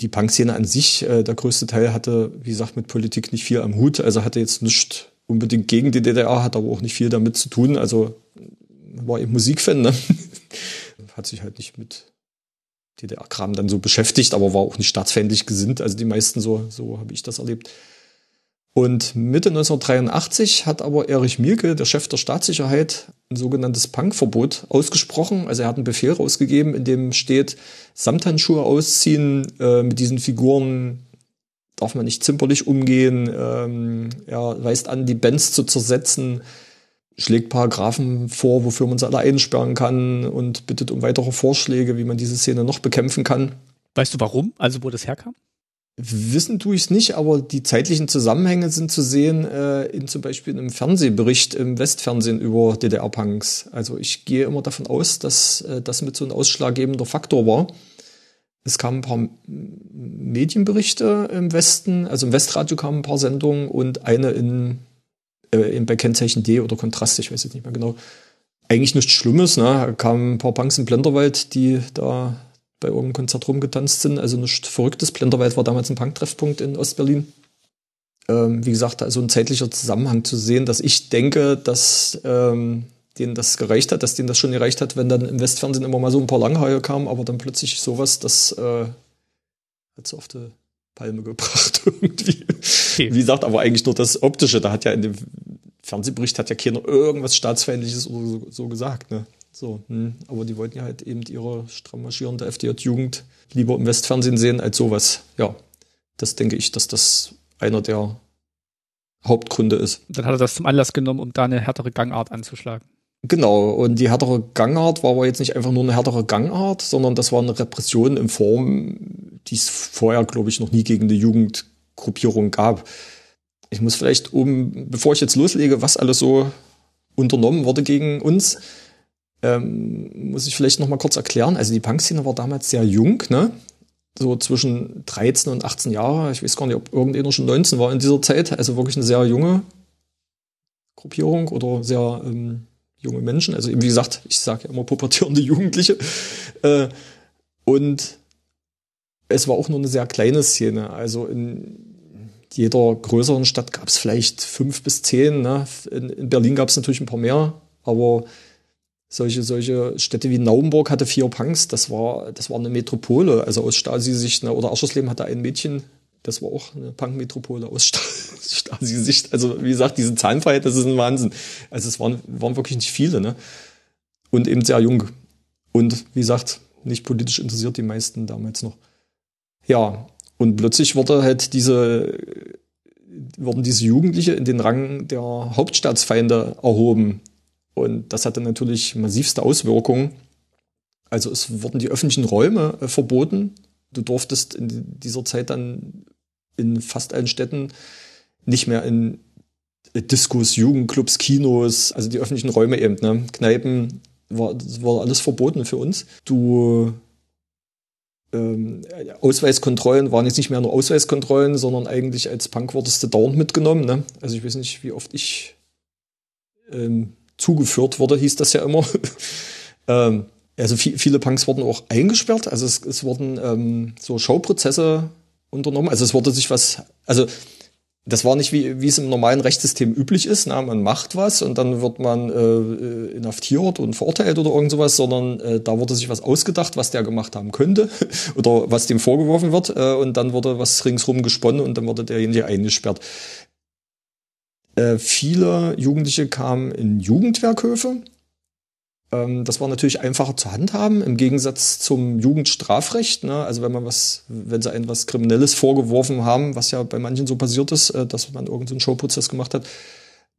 die Punkszene an sich, äh, der größte Teil hatte, wie gesagt, mit Politik nicht viel am Hut. Also hatte jetzt nicht unbedingt gegen die DDR, hat aber auch nicht viel damit zu tun. Also war eben Musikfan, ne? hat sich halt nicht mit DDR-Kram dann so beschäftigt, aber war auch nicht staatsfeindlich gesinnt. Also die meisten so, so habe ich das erlebt. Und Mitte 1983 hat aber Erich Mielke, der Chef der Staatssicherheit, ein sogenanntes Punkverbot ausgesprochen. Also er hat einen Befehl rausgegeben, in dem steht, Samthandschuhe ausziehen, äh, mit diesen Figuren darf man nicht zimperlich umgehen. Ähm, er weist an, die Bands zu zersetzen, schlägt Paragraphen vor, wofür man sie alle einsperren kann und bittet um weitere Vorschläge, wie man diese Szene noch bekämpfen kann. Weißt du warum? Also wo das herkam? Wissen tue ich es nicht, aber die zeitlichen Zusammenhänge sind zu sehen äh, in zum Beispiel einem Fernsehbericht im Westfernsehen über DDR-Punks. Also ich gehe immer davon aus, dass äh, das mit so ein ausschlaggebender Faktor war. Es kamen ein paar Medienberichte im Westen, also im Westradio kamen ein paar Sendungen und eine in, äh, in bei Kennzeichen D oder Kontrast, ich weiß jetzt nicht mehr genau. Eigentlich nichts Schlimmes, ne? Kamen ein paar Punks im Blenderwald, die da bei irgendeinem Konzert rumgetanzt sind. Also nichts Verrücktes. Blenderwald war damals ein Punk-Treffpunkt in Ostberlin. Ähm, wie gesagt, also ein zeitlicher Zusammenhang zu sehen, dass ich denke, dass ähm, denen das gereicht hat, dass denen das schon gereicht hat, wenn dann im Westfernsehen immer mal so ein paar Langhaie kamen, aber dann plötzlich sowas, das äh, hat so auf die Palme gebracht irgendwie. Okay. Wie gesagt, aber eigentlich nur das Optische. Da hat ja in dem Fernsehbericht hat ja keiner irgendwas Staatsfeindliches oder so, so gesagt. Ne? So, hm. aber die wollten ja halt eben ihre stramm marschierende FDJ-Jugend lieber im Westfernsehen sehen als sowas. Ja, das denke ich, dass das einer der Hauptgründe ist. Dann hat er das zum Anlass genommen, um da eine härtere Gangart anzuschlagen. Genau, und die härtere Gangart war aber jetzt nicht einfach nur eine härtere Gangart, sondern das war eine Repression in Form, die es vorher, glaube ich, noch nie gegen die Jugendgruppierung gab. Ich muss vielleicht um, bevor ich jetzt loslege, was alles so unternommen wurde gegen uns, ähm, muss ich vielleicht noch mal kurz erklären. Also die Punkszene war damals sehr jung, ne? So zwischen 13 und 18 Jahre. Ich weiß gar nicht, ob irgendjemand schon 19 war in dieser Zeit. Also wirklich eine sehr junge Gruppierung oder sehr ähm, junge Menschen. Also wie gesagt, ich sage ja immer pubertierende Jugendliche. Äh, und es war auch nur eine sehr kleine Szene. Also in jeder größeren Stadt gab es vielleicht fünf bis zehn. Ne? In, in Berlin gab es natürlich ein paar mehr, aber solche, solche Städte wie Naumburg hatte vier Punks, das war, das war eine Metropole. Also aus Stasi-Sicht, ne, oder Aschersleben hatte ein Mädchen, das war auch eine Punk-Metropole aus Stasi-Sicht. Also wie gesagt, diese Zahnfreiheit, das ist ein Wahnsinn. Also es waren, waren wirklich nicht viele, ne? Und eben sehr jung. Und wie gesagt, nicht politisch interessiert die meisten damals noch. Ja, Und plötzlich wurde halt diese, wurden diese Jugendliche in den Rang der Hauptstaatsfeinde erhoben. Und das hatte natürlich massivste Auswirkungen. Also es wurden die öffentlichen Räume äh, verboten. Du durftest in dieser Zeit dann in fast allen Städten nicht mehr in Diskos, Jugendclubs, Kinos, also die öffentlichen Räume eben, ne? Kneipen, war, das war alles verboten für uns. Du ähm, Ausweiskontrollen waren jetzt nicht mehr nur Ausweiskontrollen, sondern eigentlich als Punk wurdest du dauernd mitgenommen. Ne? Also ich weiß nicht, wie oft ich ähm, zugeführt wurde, hieß das ja immer. ähm, also viel, viele Punks wurden auch eingesperrt. Also es, es wurden ähm, so Showprozesse unternommen. Also es wurde sich was, also das war nicht wie, wie es im normalen Rechtssystem üblich ist. Na, man macht was und dann wird man äh, inhaftiert und verurteilt oder irgend sowas, sondern äh, da wurde sich was ausgedacht, was der gemacht haben könnte oder was dem vorgeworfen wird äh, und dann wurde was ringsrum gesponnen und dann wurde derjenige eingesperrt. Äh, viele Jugendliche kamen in Jugendwerkhöfe ähm, das war natürlich einfacher zu handhaben im Gegensatz zum Jugendstrafrecht. Ne? Also wenn man was, wenn sie ein was Kriminelles vorgeworfen haben, was ja bei manchen so passiert ist, äh, dass man irgendeinen so Showprozess gemacht hat,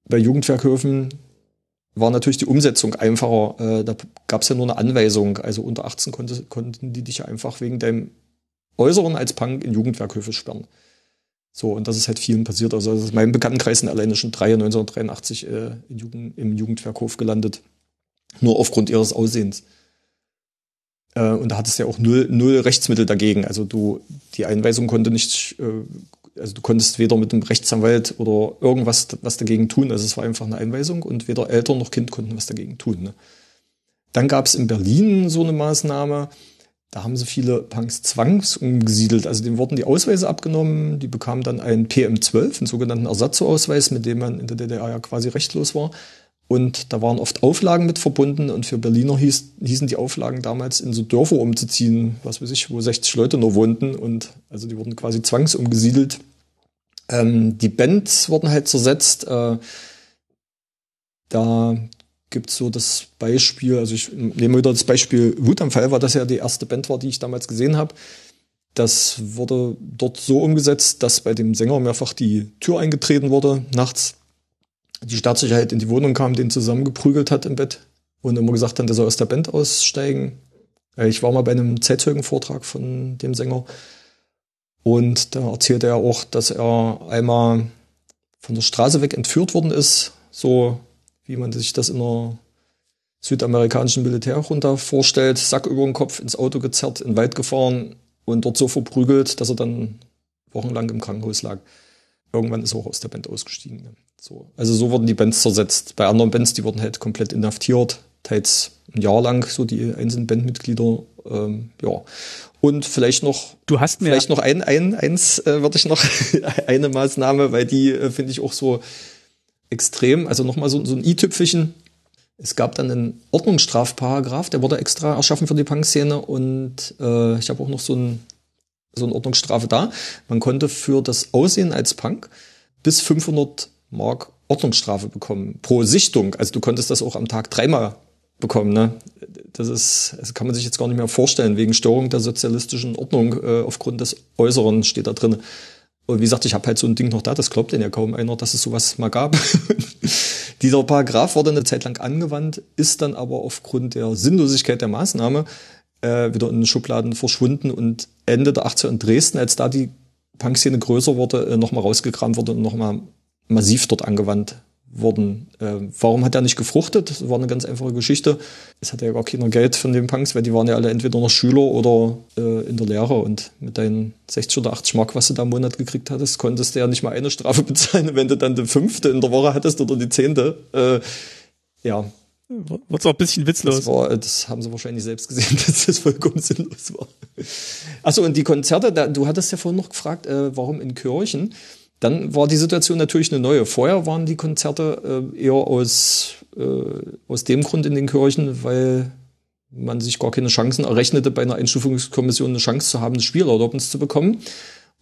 bei Jugendwerkhöfen war natürlich die Umsetzung einfacher. Äh, da gab es ja nur eine Anweisung. Also unter 18 konnte, konnten die dich ja einfach wegen deinem Äußeren als Punk in Jugendwerkhöfe sperren. So, und das ist halt vielen passiert. Also in meinem Bekanntenkreis sind alleine schon drei 1983 äh, Jugend, im Jugendwerkhof gelandet. Nur aufgrund ihres Aussehens. Äh, und da hattest du ja auch null, null Rechtsmittel dagegen. Also du, die Einweisung konnte nicht, äh, also du konntest weder mit einem Rechtsanwalt oder irgendwas was dagegen tun. Also es war einfach eine Einweisung und weder Eltern noch Kind konnten was dagegen tun. Ne? Dann gab es in Berlin so eine Maßnahme, da haben sie viele Punks zwangsumgesiedelt. Also denen wurden die Ausweise abgenommen, die bekamen dann einen PM12, einen sogenannten Ersatzausweis, mit dem man in der DDR ja quasi rechtlos war. Und da waren oft Auflagen mit verbunden und für Berliner hieß, hießen die Auflagen damals in so Dörfer umzuziehen, was weiß ich, wo 60 Leute nur wohnten und also die wurden quasi zwangsumgesiedelt. Ähm, die Bands wurden halt zersetzt. Äh, da gibt's so das Beispiel, also ich nehme wieder das Beispiel Wutanfall, weil das ja die erste Band war, die ich damals gesehen habe. Das wurde dort so umgesetzt, dass bei dem Sänger mehrfach die Tür eingetreten wurde nachts die Staatssicherheit in die Wohnung kam, den zusammengeprügelt hat im Bett und immer gesagt hat, der soll aus der Band aussteigen. Äh, ich war mal bei einem Zeitzeugenvortrag von dem Sänger und da erzählte er auch, dass er einmal von der Straße weg entführt worden ist, so wie man sich das in einer südamerikanischen Militärjunta vorstellt, Sack über den Kopf ins Auto gezerrt, in den Wald gefahren und dort so verprügelt, dass er dann wochenlang im Krankenhaus lag. Irgendwann ist er auch aus der Band ausgestiegen. So. Also so wurden die Bands zersetzt. Bei anderen Bands, die wurden halt komplett inhaftiert, teils ein Jahr lang, so die einzelnen Bandmitglieder. Ähm, ja. Und vielleicht noch, du hast mir vielleicht noch ein, ein eins äh, würde ich noch eine Maßnahme, weil die äh, finde ich auch so extrem. Also nochmal so, so ein i-Tüpfelchen. Es gab dann einen Ordnungsstrafparagraph, der wurde extra erschaffen für die Punk-Szene und äh, ich habe auch noch so, ein, so eine Ordnungsstrafe da. Man konnte für das Aussehen als Punk bis 500 Mark Ordnungsstrafe bekommen pro Sichtung. Also du konntest das auch am Tag dreimal bekommen. Ne? Das ist, das kann man sich jetzt gar nicht mehr vorstellen. Wegen Störung der sozialistischen Ordnung äh, aufgrund des Äußeren steht da drin. Und wie gesagt, ich habe halt so ein Ding noch da, das glaubt denn ja kaum einer, dass es sowas mal gab. Dieser Paragraph wurde eine Zeit lang angewandt, ist dann aber aufgrund der Sinnlosigkeit der Maßnahme äh, wieder in den Schubladen verschwunden und Ende der 80er in Dresden, als da die Punkszene größer wurde, äh, nochmal rausgekramt wurde und nochmal massiv dort angewandt worden. Äh, warum hat er nicht gefruchtet? Das war eine ganz einfache Geschichte. Es hatte ja gar keiner Geld von den Punks, weil die waren ja alle entweder noch Schüler oder äh, in der Lehre und mit deinen 60 oder 80 Mark, was du da im Monat gekriegt hattest, konntest du ja nicht mal eine Strafe bezahlen, wenn du dann die fünfte in der Woche hattest oder die zehnte. Äh, ja. Wurde auch ein bisschen witzlos. Das, war, das haben sie wahrscheinlich selbst gesehen, dass das vollkommen sinnlos war. Achso, und die Konzerte, da, du hattest ja vorhin noch gefragt, äh, warum in Kirchen? Dann war die Situation natürlich eine neue. Vorher waren die Konzerte äh, eher aus, äh, aus dem Grund in den Kirchen, weil man sich gar keine Chancen errechnete, bei einer Einstufungskommission eine Chance zu haben, eine Spielerlaubnis zu bekommen.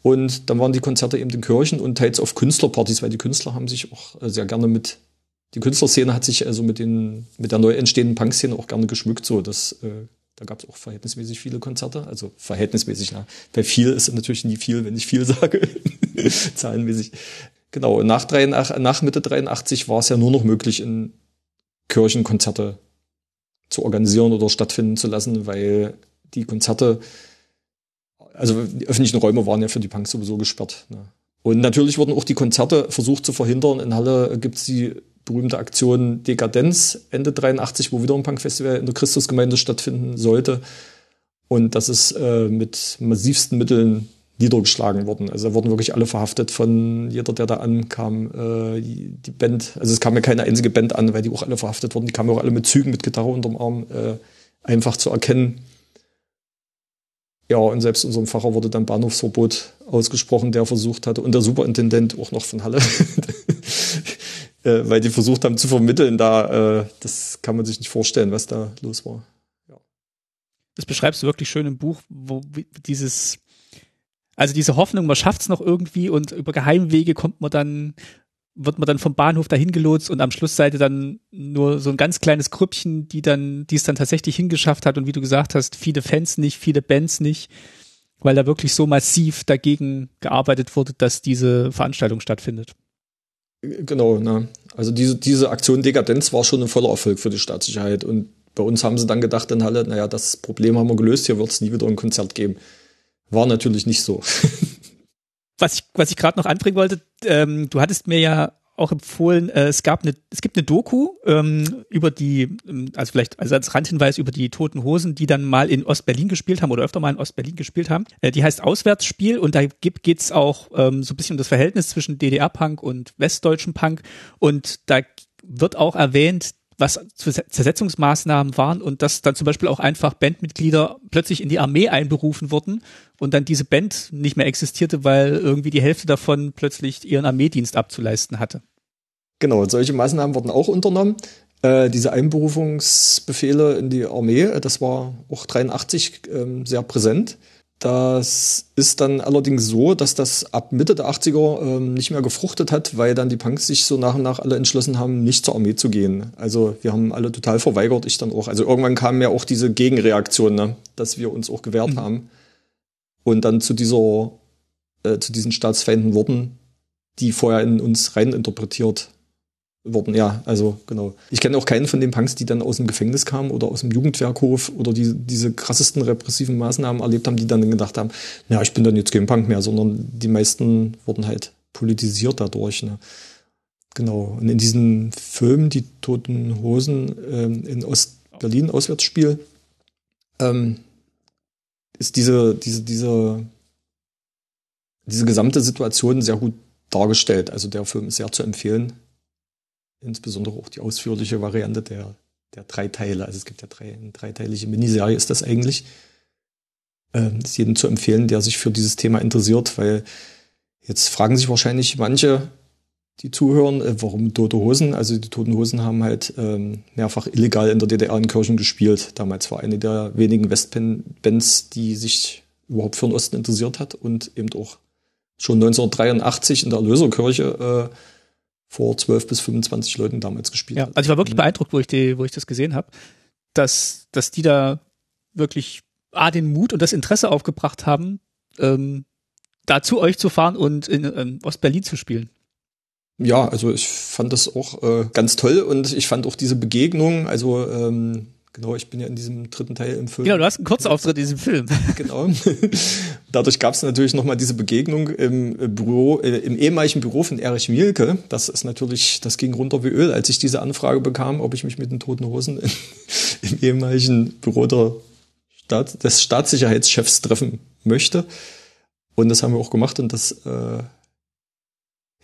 Und dann waren die Konzerte eben in Kirchen und teils auf Künstlerpartys, weil die Künstler haben sich auch äh, sehr gerne mit, die Künstlerszene hat sich also mit den, mit der neu entstehenden Punkszene auch gerne geschmückt, so, dass äh, Da gab es auch verhältnismäßig viele Konzerte. Also verhältnismäßig, na. Bei viel ist natürlich nie viel, wenn ich viel sage. Zahlenmäßig. Genau. Nach, 83, nach Mitte 83 war es ja nur noch möglich, in Kirchen Konzerte zu organisieren oder stattfinden zu lassen, weil die Konzerte, also die öffentlichen Räume waren ja für die Punks sowieso gesperrt. Ne? Und natürlich wurden auch die Konzerte versucht zu verhindern. In Halle gibt es die berühmte Aktion Dekadenz Ende 83, wo wieder ein Punkfestival in der Christusgemeinde stattfinden sollte. Und das ist äh, mit massivsten Mitteln niedergeschlagen worden. Also da wurden wirklich alle verhaftet von jeder, der da ankam. Äh, die Band, also es kam ja keine einzige Band an, weil die auch alle verhaftet wurden. Die kamen auch alle mit Zügen, mit Gitarre unterm Arm, äh, einfach zu erkennen. Ja, und selbst unserem Pfarrer wurde dann Bahnhofsverbot ausgesprochen, der versucht hatte, und der Superintendent auch noch von Halle, äh, weil die versucht haben zu vermitteln, da, äh, das kann man sich nicht vorstellen, was da los war. Ja. Das beschreibst du wirklich schön im Buch, wo dieses, also diese Hoffnung, man schafft es noch irgendwie und über Geheimwege kommt man dann, wird man dann vom Bahnhof dahin gelotst und am Schlussseite dann nur so ein ganz kleines Grüppchen, die dann, die es dann tatsächlich hingeschafft hat und wie du gesagt hast, viele Fans nicht, viele Bands nicht, weil da wirklich so massiv dagegen gearbeitet wurde, dass diese Veranstaltung stattfindet. Genau, ne. Also diese, diese Aktion Dekadenz war schon ein voller Erfolg für die Staatssicherheit und bei uns haben sie dann gedacht in Halle, naja, das Problem haben wir gelöst, hier wird es nie wieder ein Konzert geben. War natürlich nicht so. was ich, was ich gerade noch anbringen wollte, ähm, du hattest mir ja auch empfohlen, äh, es gab eine, es gibt eine Doku ähm, über die, ähm, also vielleicht also als Randhinweis über die Toten Hosen, die dann mal in Ostberlin gespielt haben oder öfter mal in Ostberlin gespielt haben. Äh, die heißt Auswärtsspiel und da gibt, geht's auch ähm, so ein bisschen um das Verhältnis zwischen DDR-Punk und westdeutschem Punk und da wird auch erwähnt, was Zersetzungsmaßnahmen waren und dass dann zum Beispiel auch einfach Bandmitglieder plötzlich in die Armee einberufen wurden und dann diese Band nicht mehr existierte, weil irgendwie die Hälfte davon plötzlich ihren Armeedienst abzuleisten hatte. Genau, solche Maßnahmen wurden auch unternommen. Äh, diese Einberufungsbefehle in die Armee, äh, das war auch 83 äh, sehr präsent. Das ist dann allerdings so, dass das ab Mitte der 80er ähm, nicht mehr gefruchtet hat, weil dann die Punks sich so nach und nach alle entschlossen haben, nicht zur Armee zu gehen. Also wir haben alle total verweigert, ich dann auch. Also irgendwann kam ja auch diese Gegenreaktion, ne, dass wir uns auch gewehrt mhm. haben. Und dann zu dieser, äh, zu diesen Staatsfeinden wurden, die vorher in uns reininterpretiert worden. Ja, also genau. Ich kenne auch keinen von den Punks, die dann aus dem Gefängnis kamen oder aus dem Jugendwerkhof oder die, diese krassesten repressiven Maßnahmen erlebt haben, die dann gedacht haben, ja, ich bin dann jetzt kein Punk mehr, sondern die meisten wurden halt politisiert dadurch. Ne? Genau. Und in diesen Filmen, die Toten Hosen ähm, in Ost-Berlin, Auswärtsspiel, ähm, ist diese, diese, diese, diese gesamte Situation sehr gut dargestellt. Also der Film ist sehr zu empfehlen insbesondere auch die ausführliche Variante der, der drei Teile. Also es gibt ja drei, eine dreiteilige Miniserie ist das eigentlich. Ähm, ist jedem zu empfehlen, der sich für dieses Thema interessiert, weil jetzt fragen sich wahrscheinlich manche, die zuhören, äh, warum Tote Hosen? Also die Toten Hosen haben halt ähm, mehrfach illegal in der DDR in Kirchen gespielt. Damals war eine der wenigen Westbands, die sich überhaupt für den Osten interessiert hat und eben auch schon 1983 in der Erlöserkirche äh, vor 12 bis 25 Leuten damals gespielt ja, hat. Also ich war wirklich mhm. beeindruckt, wo ich, die, wo ich das gesehen habe, dass, dass die da wirklich A, den Mut und das Interesse aufgebracht haben, ähm, da zu euch zu fahren und in ähm, Ostberlin zu spielen. Ja, also ich fand das auch äh, ganz toll und ich fand auch diese Begegnung, also ähm, Genau, ich bin ja in diesem dritten Teil im Film. Genau, du hast einen Kurzauftritt in diesem Film. Genau. Dadurch gab es natürlich nochmal diese Begegnung im Büro, äh, im ehemaligen Büro von Erich Mielke. Das ist natürlich, das ging runter wie Öl, als ich diese Anfrage bekam, ob ich mich mit den Toten Hosen in, im ehemaligen Büro der Staat, des Staatssicherheitschefs treffen möchte. Und das haben wir auch gemacht und das, äh,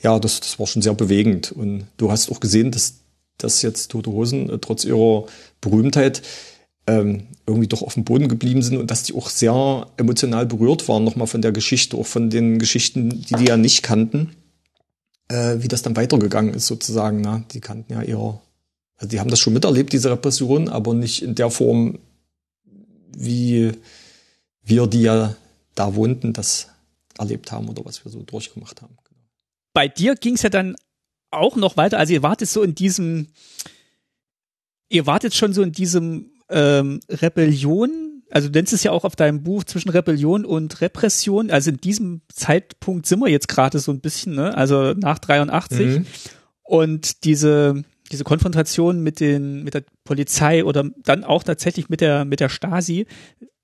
ja, das, das war schon sehr bewegend. Und du hast auch gesehen, dass dass jetzt Tote Hosen äh, trotz ihrer Berühmtheit ähm, irgendwie doch auf dem Boden geblieben sind und dass die auch sehr emotional berührt waren, nochmal von der Geschichte, auch von den Geschichten, die die ja nicht kannten, äh, wie das dann weitergegangen ist sozusagen. Ne? Die kannten ja eher, also die haben das schon miterlebt, diese Repression, aber nicht in der Form, wie wir, die ja da wohnten, das erlebt haben oder was wir so durchgemacht haben. Bei dir ging es ja dann auch noch weiter. Also ihr wartet so in diesem, ihr wartet schon so in diesem ähm, Rebellion, also du nennst es ja auch auf deinem Buch zwischen Rebellion und Repression. Also in diesem Zeitpunkt sind wir jetzt gerade so ein bisschen, ne? Also nach 83. Mhm. Und diese, diese Konfrontation mit den, mit der Polizei oder dann auch tatsächlich mit der, mit der Stasi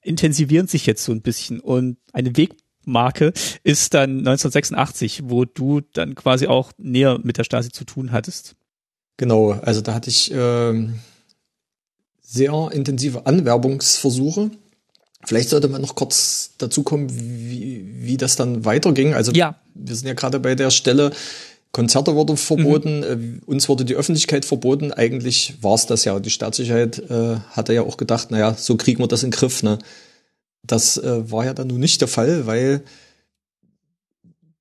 intensivieren sich jetzt so ein bisschen. Und eine Wegmarke ist dann 1986, wo du dann quasi auch näher mit der Stasi zu tun hattest. Genau, also da hatte ich ähm, sehr intensive Anwerbungsversuche. Vielleicht sollte man noch kurz dazu kommen, wie, wie das dann weiterging. Also ja. wir sind ja gerade bei der Stelle, Konzerte wurden verboten, mhm. uns wurde die Öffentlichkeit verboten. Eigentlich war es das ja. Die Staatssicherheit äh, hatte ja auch gedacht, naja, so kriegen wir das in den Griff. Ne? Das äh, war ja dann nun nicht der Fall, weil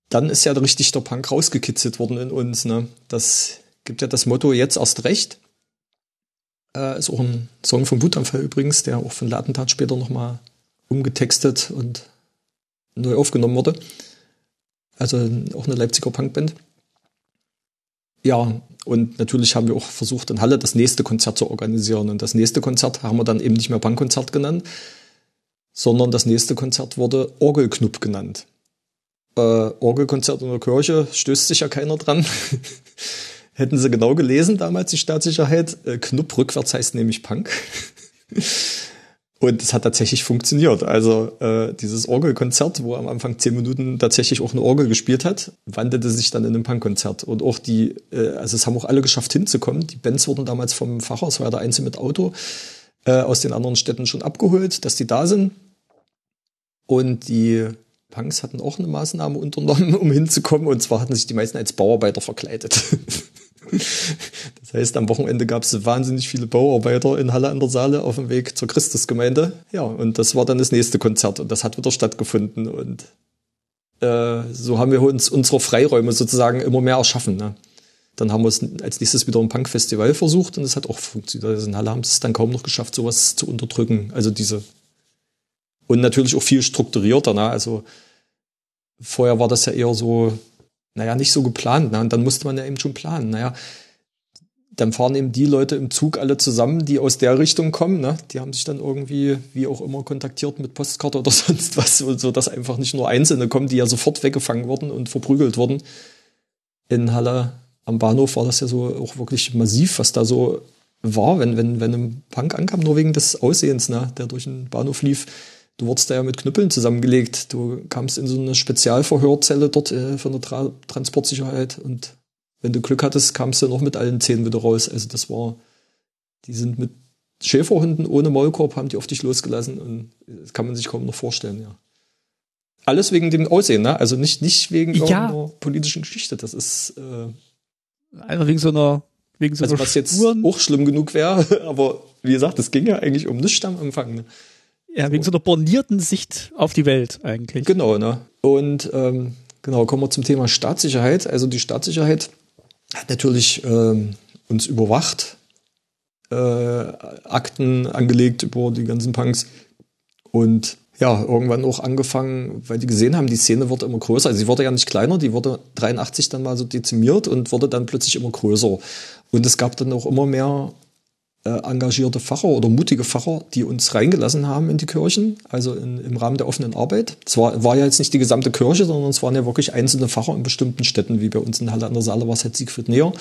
dann ist ja richtig der Punk rausgekitzelt worden in uns. Ne? Das gibt ja das Motto jetzt erst recht. Äh, ist auch ein Song von Wutanfall übrigens, der auch von Latentat später nochmal umgetextet und neu aufgenommen wurde. Also auch eine Leipziger Punkband. Ja, und natürlich haben wir auch versucht, in Halle das nächste Konzert zu organisieren. Und das nächste Konzert haben wir dann eben nicht mehr Punkkonzert genannt, sondern das nächste Konzert wurde Orgelknupp genannt. Äh, Orgelkonzert in der Kirche stößt sich ja keiner dran. Hätten sie genau gelesen damals, die Staatssicherheit. Äh, Knupp rückwärts heißt nämlich Punk. Und es hat tatsächlich funktioniert. Also äh, dieses Orgelkonzert, wo am Anfang zehn Minuten tatsächlich auch eine Orgel gespielt hat, wandelte sich dann in ein Punkkonzert. Und auch die, äh, also es haben auch alle geschafft hinzukommen. Die Bands wurden damals vom Fachhaus, war der Einzige mit Auto, äh, aus den anderen Städten schon abgeholt, dass die da sind. Und die Punks hatten auch eine Maßnahme unternommen, um hinzukommen. Und zwar hatten sich die meisten als Bauarbeiter verkleidet. Das heißt, am Wochenende gab es wahnsinnig viele Bauarbeiter in Halle an der Saale auf dem Weg zur Christusgemeinde. Ja, und das war dann das nächste Konzert und das hat wieder stattgefunden. Und äh, so haben wir uns unsere Freiräume sozusagen immer mehr erschaffen. Ne? Dann haben wir es als nächstes wieder ein Punk-Festival versucht und es hat auch funktioniert. Also in Halle haben es dann kaum noch geschafft, sowas zu unterdrücken. Also diese und natürlich auch viel strukturierter. Ne? Also vorher war das ja eher so, naja, nicht so geplant. Ne? Und dann musste man ja eben schon planen. Naja, dann fahren eben die Leute im Zug alle zusammen, die aus der Richtung kommen. Ne? Die haben sich dann irgendwie, wie auch immer, kontaktiert mit Postkarte oder sonst was, so dass einfach nicht nur Einzelne kommen, die ja sofort weggefangen wurden und verprügelt wurden. In Halle am Bahnhof war das ja so auch wirklich massiv, was da so war, wenn, wenn, wenn ein Punk ankam, nur wegen des Aussehens, ne, der durch den Bahnhof lief Du wurdest da ja mit Knüppeln zusammengelegt. Du kamst in so eine Spezialverhörzelle dort äh, von der Tra Transportsicherheit und wenn du Glück hattest, kamst du noch mit allen Zähnen wieder raus. Also das war, die sind mit Schäferhunden ohne Maulkorb, haben die auf dich losgelassen und das kann man sich kaum noch vorstellen, ja. Alles wegen dem Aussehen, ne? Also nicht, nicht wegen ja. irgendeiner politischen Geschichte. Das ist äh, einfach wegen so einer wegen so also einer was jetzt auch schlimm genug wäre, aber wie gesagt, es ging ja eigentlich um nichts am Anfang. Ne? Ja, wegen so einer bornierten Sicht auf die Welt eigentlich. Genau, ne? Und ähm, genau, kommen wir zum Thema Staatssicherheit. Also die Staatssicherheit hat natürlich ähm, uns überwacht, äh, Akten angelegt über die ganzen Punks und ja, irgendwann auch angefangen, weil die gesehen haben, die Szene wurde immer größer. Also sie wurde ja nicht kleiner, die wurde 83 dann mal so dezimiert und wurde dann plötzlich immer größer. Und es gab dann auch immer mehr engagierte Pfarrer oder mutige Pfarrer, die uns reingelassen haben in die Kirchen, also in, im Rahmen der offenen Arbeit. Es war, ja jetzt nicht die gesamte Kirche, sondern es waren ja wirklich einzelne Pfarrer in bestimmten Städten, wie bei uns in Halle an der Saale war es halt Siegfried Neher.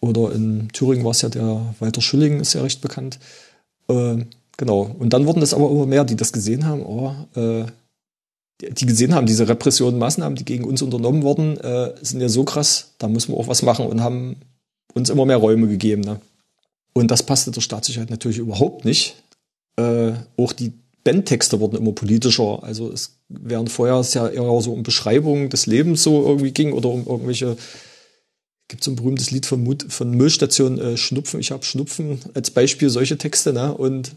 Oder in Thüringen war es ja der Walter Schülling, ist ja recht bekannt. Äh, genau. Und dann wurden das aber immer mehr, die das gesehen haben, oh, äh, die gesehen haben, diese Repressionen, Maßnahmen, die gegen uns unternommen wurden, äh, sind ja so krass, da müssen wir auch was machen und haben uns immer mehr Räume gegeben. Ne? Und das passte der Staatssicherheit natürlich überhaupt nicht. Äh, auch die Bandtexte wurden immer politischer. Also es während vorher es ja eher so um Beschreibungen des Lebens so irgendwie ging oder um irgendwelche gibt so ein berühmtes Lied von, Mut, von Müllstation äh, Schnupfen, ich habe Schnupfen als Beispiel solche Texte, ne? Und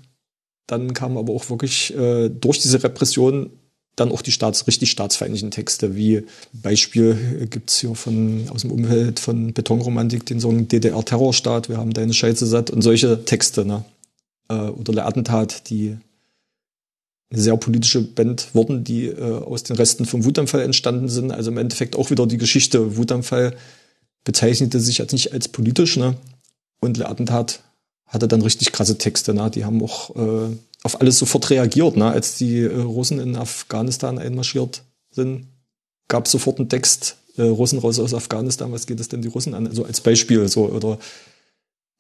dann kamen aber auch wirklich äh, durch diese Repression dann auch die Staats, richtig staatsfeindlichen Texte, wie Beispiel gibt's hier von aus dem Umfeld von Betonromantik den Song DDR-Terrorstaat, wir haben deine Scheiße satt und solche Texte, ne? Äh, oder der Attentat, die eine sehr politische Band wurden, die äh, aus den Resten vom Wutanfall entstanden sind. Also im Endeffekt auch wieder die Geschichte. Wutanfall bezeichnete sich jetzt nicht als politisch, ne? Und der Attentat hatte dann richtig krasse Texte. Ne? Die haben auch äh, auf alles sofort reagiert. Ne? Als die äh, Russen in Afghanistan einmarschiert sind, gab sofort einen Text, äh, Russen raus aus Afghanistan, was geht es denn die Russen an? Also als Beispiel so. Oder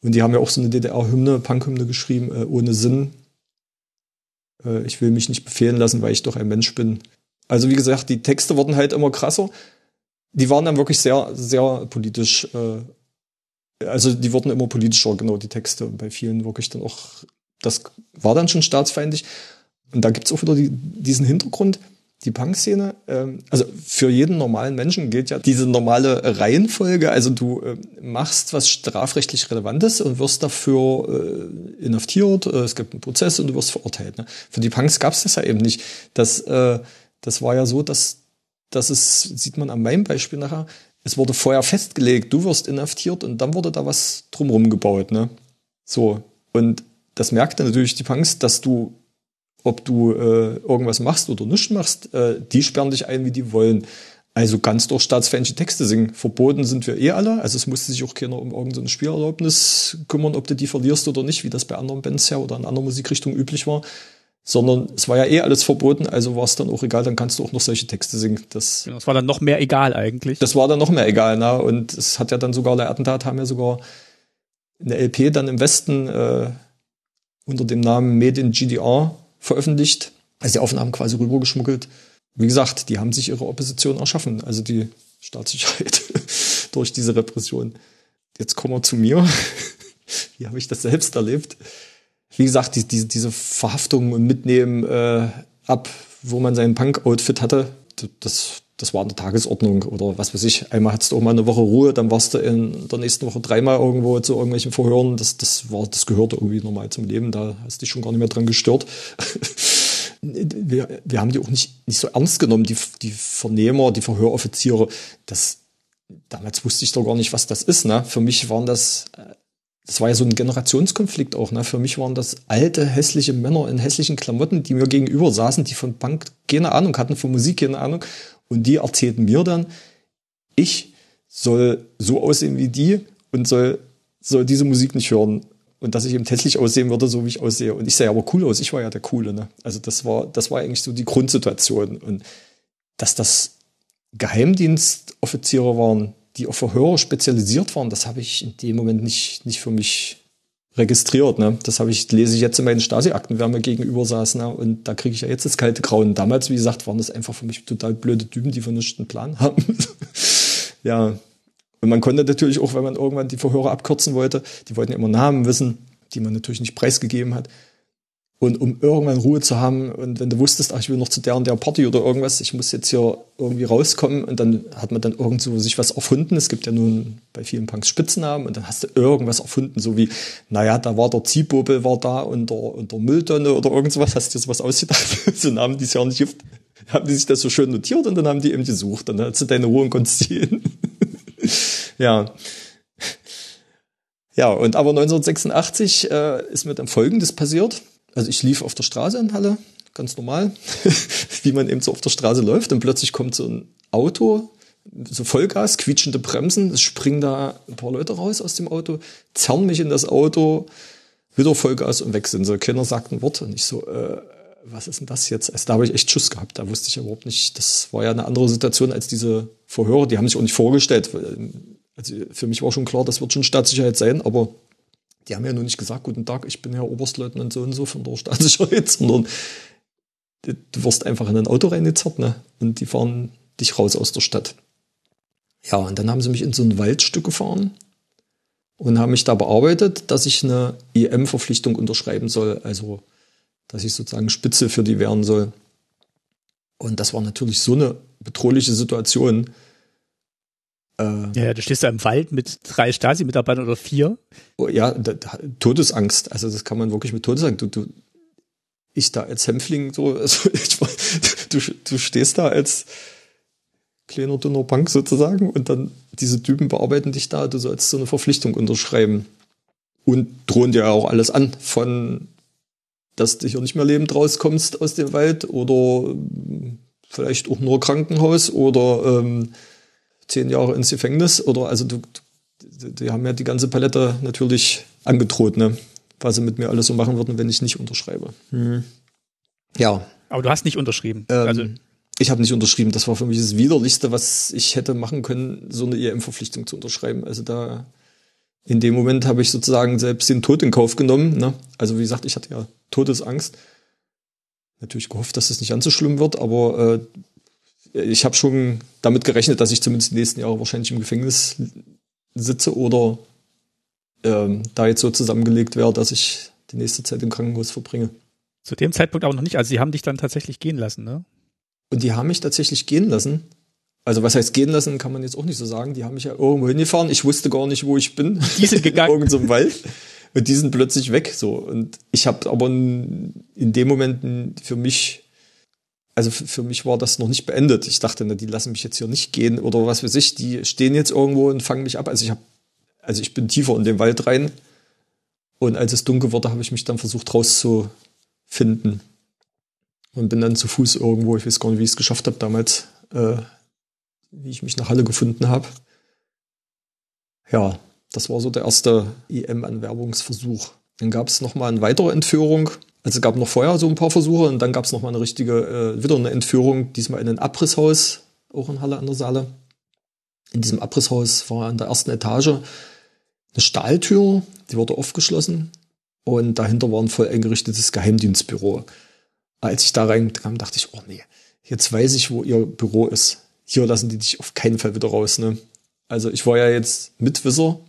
und die haben ja auch so eine DDR-Hymne, Punk-Hymne geschrieben, äh, ohne Sinn. Äh, ich will mich nicht befehlen lassen, weil ich doch ein Mensch bin. Also wie gesagt, die Texte wurden halt immer krasser. Die waren dann wirklich sehr, sehr politisch. Äh, also die wurden immer politischer, genau, die Texte. Und bei vielen wirklich dann auch, das war dann schon staatsfeindlich. Und da gibt's auch wieder die, diesen Hintergrund die Punk-Szene, ähm, also für jeden normalen Menschen gilt ja diese normale Reihenfolge. Also du äh, machst was strafrechtlich Relevantes und wirst dafür äh, inhaftiert, äh, es gibt einen Prozess und du wirst verurteilt. Ne? Für die Punks gab es das ja eben nicht. Das, äh, das war ja so, dass, dass es, sieht man an meinem Beispiel nachher, es wurde vorher festgelegt, du wirst inhaftiert und dann wurde da was drumherum gebaut. Ne? So. Und das merkte natürlich die Punks, dass du ob du äh, irgendwas machst oder nicht machst, äh, die sperren dich ein, wie die wollen. Also ganz durch staatsfeindliche Texte singen. Verboten sind wir eh alle. Also es musste sich auch keiner um irgendeine Spielerlaubnis kümmern, ob du die verlierst oder nicht, wie das bei anderen Bands ja oder in anderen Musikrichtungen üblich war. Sondern es war ja eh alles verboten, also war es dann auch egal, dann kannst du auch noch solche Texte singen. Das, genau, das war dann noch mehr egal eigentlich. Das war dann noch mehr egal, ne? Und es hat ja dann sogar, der Attentat haben ja sogar eine LP dann im Westen äh, unter dem Namen Made in GDR veröffentlicht, also die Aufnahmen quasi rübergeschmuggelt. Wie gesagt, die haben sich ihre Opposition erschaffen, also die Staatssicherheit durch diese Repression. Jetzt kommen wir zu mir. Wie habe ich das selbst erlebt? Wie gesagt, die, die, diese Verhaftung und Mitnehmen äh, ab, wo man sein Punk-Outfit hatte, das, das war eine Tagesordnung oder was weiß ich. Einmal hattest du auch mal eine Woche Ruhe, dann warst du in der nächsten Woche dreimal irgendwo zu irgendwelchen Verhören. Das, das war, das gehörte irgendwie normal zum Leben. Da hast du dich schon gar nicht mehr dran gestört. wir, wir haben die auch nicht, nicht so ernst genommen, die, die Vernehmer, die Verhöroffiziere. Das, damals wusste ich doch gar nicht, was das ist. Ne? Für mich waren das, das war ja so ein Generationskonflikt auch. Ne? Für mich waren das alte, hässliche Männer in hässlichen Klamotten, die mir gegenüber saßen, die von Punk keine Ahnung hatten, von Musik keine Ahnung und die erzählten mir dann, ich soll so aussehen wie die und soll, soll diese Musik nicht hören. Und dass ich eben hässlich aussehen würde, so wie ich aussehe. Und ich sehe aber cool aus. Ich war ja der Coole. Ne? Also das war, das war eigentlich so die Grundsituation. Und dass das Geheimdienstoffiziere waren, die auf Verhörer spezialisiert waren, das habe ich in dem Moment nicht, nicht für mich registriert. Ne? Das habe ich, lese ich jetzt in meinen Stasi-Akten, wer mir gegenüber saß. Ne? Und da kriege ich ja jetzt das kalte Grauen. Damals, wie gesagt, waren das einfach für mich total blöde Typen, die einen Plan haben. ja. Und man konnte natürlich auch, wenn man irgendwann die Verhörer abkürzen wollte, die wollten ja immer Namen wissen, die man natürlich nicht preisgegeben hat. Und um irgendwann Ruhe zu haben und wenn du wusstest, ach, ich will noch zu der und der Party oder irgendwas, ich muss jetzt hier irgendwie rauskommen und dann hat man dann irgendwo sich was erfunden. Es gibt ja nun bei vielen Punks Spitznamen und dann hast du irgendwas erfunden, so wie, naja, da war der Ziehbobel war da und der, und der Mülltonne oder irgendwas, hast du dir sowas ausgedacht? so Namen, die es ja nicht gibt. Haben die sich das so schön notiert und dann haben die eben gesucht. Dann hast du deine Ruhe und konntest ziehen. ja. Ja, und aber 1986 äh, ist mir dann Folgendes passiert also ich lief auf der Straße in Halle, ganz normal, wie man eben so auf der Straße läuft und plötzlich kommt so ein Auto, so Vollgas, quietschende Bremsen, es springen da ein paar Leute raus aus dem Auto, zerren mich in das Auto, wieder Vollgas und weg sind sie. Keiner sagt ein Wort und ich so, äh, was ist denn das jetzt? Also da habe ich echt Schuss gehabt. Da wusste ich überhaupt nicht, das war ja eine andere Situation als diese Verhöre. Die haben sich auch nicht vorgestellt. Also für mich war schon klar, das wird schon Staatssicherheit sein, aber die haben ja nur nicht gesagt, guten Tag, ich bin Herr Oberstleutnant so und so von der Staatssicherheit, sondern du wirst einfach in ein Auto reingezerrt, ne? Und die fahren dich raus aus der Stadt. Ja, und dann haben sie mich in so ein Waldstück gefahren und haben mich da bearbeitet, dass ich eine IM-Verpflichtung unterschreiben soll, also dass ich sozusagen Spitze für die werden soll. Und das war natürlich so eine bedrohliche Situation, ja, du stehst da im Wald mit drei Stasi-Mitarbeitern oder vier. Oh, ja, da, Todesangst. Also das kann man wirklich mit Todesangst. Du, du, ich da als Hämpfling so, also ich, du, du stehst da als kleiner dünner Bank sozusagen und dann diese Typen bearbeiten dich da, du sollst so eine Verpflichtung unterschreiben. Und drohen dir auch alles an, von dass du hier nicht mehr lebend rauskommst aus dem Wald oder vielleicht auch nur Krankenhaus oder ähm, zehn Jahre ins Gefängnis oder also du, die haben ja die ganze Palette natürlich angedroht, ne? was sie mit mir alles so machen würden, wenn ich nicht unterschreibe. Hm. Ja. Aber du hast nicht unterschrieben. Ähm, also ich habe nicht unterschrieben. Das war für mich das Widerlichste, was ich hätte machen können, so eine EM-Verpflichtung zu unterschreiben. Also da in dem Moment habe ich sozusagen selbst den Tod in Kauf genommen. Ne? Also wie gesagt, ich hatte ja Todesangst. Natürlich gehofft, dass es nicht allzu schlimm wird, aber äh, ich habe schon damit gerechnet, dass ich zumindest die nächsten Jahre wahrscheinlich im Gefängnis sitze oder ähm, da jetzt so zusammengelegt wäre, dass ich die nächste Zeit im Krankenhaus verbringe. Zu dem Zeitpunkt aber noch nicht. Also sie haben dich dann tatsächlich gehen lassen, ne? Und die haben mich tatsächlich gehen lassen. Also was heißt gehen lassen, kann man jetzt auch nicht so sagen. Die haben mich ja irgendwo hingefahren. Ich wusste gar nicht, wo ich bin. Die sind gegangen. Irgend so im Wald. Und die sind plötzlich weg. So. Und ich habe aber in dem Moment für mich, also für mich war das noch nicht beendet. Ich dachte, na, die lassen mich jetzt hier nicht gehen oder was weiß ich. Die stehen jetzt irgendwo und fangen mich ab. Also ich habe, also ich bin tiefer in den Wald rein. Und als es dunkel wurde, habe ich mich dann versucht rauszu, finden. Und bin dann zu Fuß irgendwo, ich weiß gar nicht, wie ich es geschafft habe damals, äh, wie ich mich nach Halle gefunden habe. Ja, das war so der erste EM-Anwerbungsversuch. Dann gab es nochmal eine weitere Entführung. Also es gab noch vorher so ein paar Versuche und dann gab es nochmal eine richtige, äh, wieder eine Entführung, diesmal in ein Abrisshaus, auch in Halle an der Saale. In diesem Abrisshaus war an der ersten Etage eine Stahltür, die wurde aufgeschlossen und dahinter war ein voll eingerichtetes Geheimdienstbüro. Als ich da reinkam, dachte ich, oh nee, jetzt weiß ich, wo ihr Büro ist. Hier lassen die dich auf keinen Fall wieder raus. Ne? Also ich war ja jetzt Mitwisser,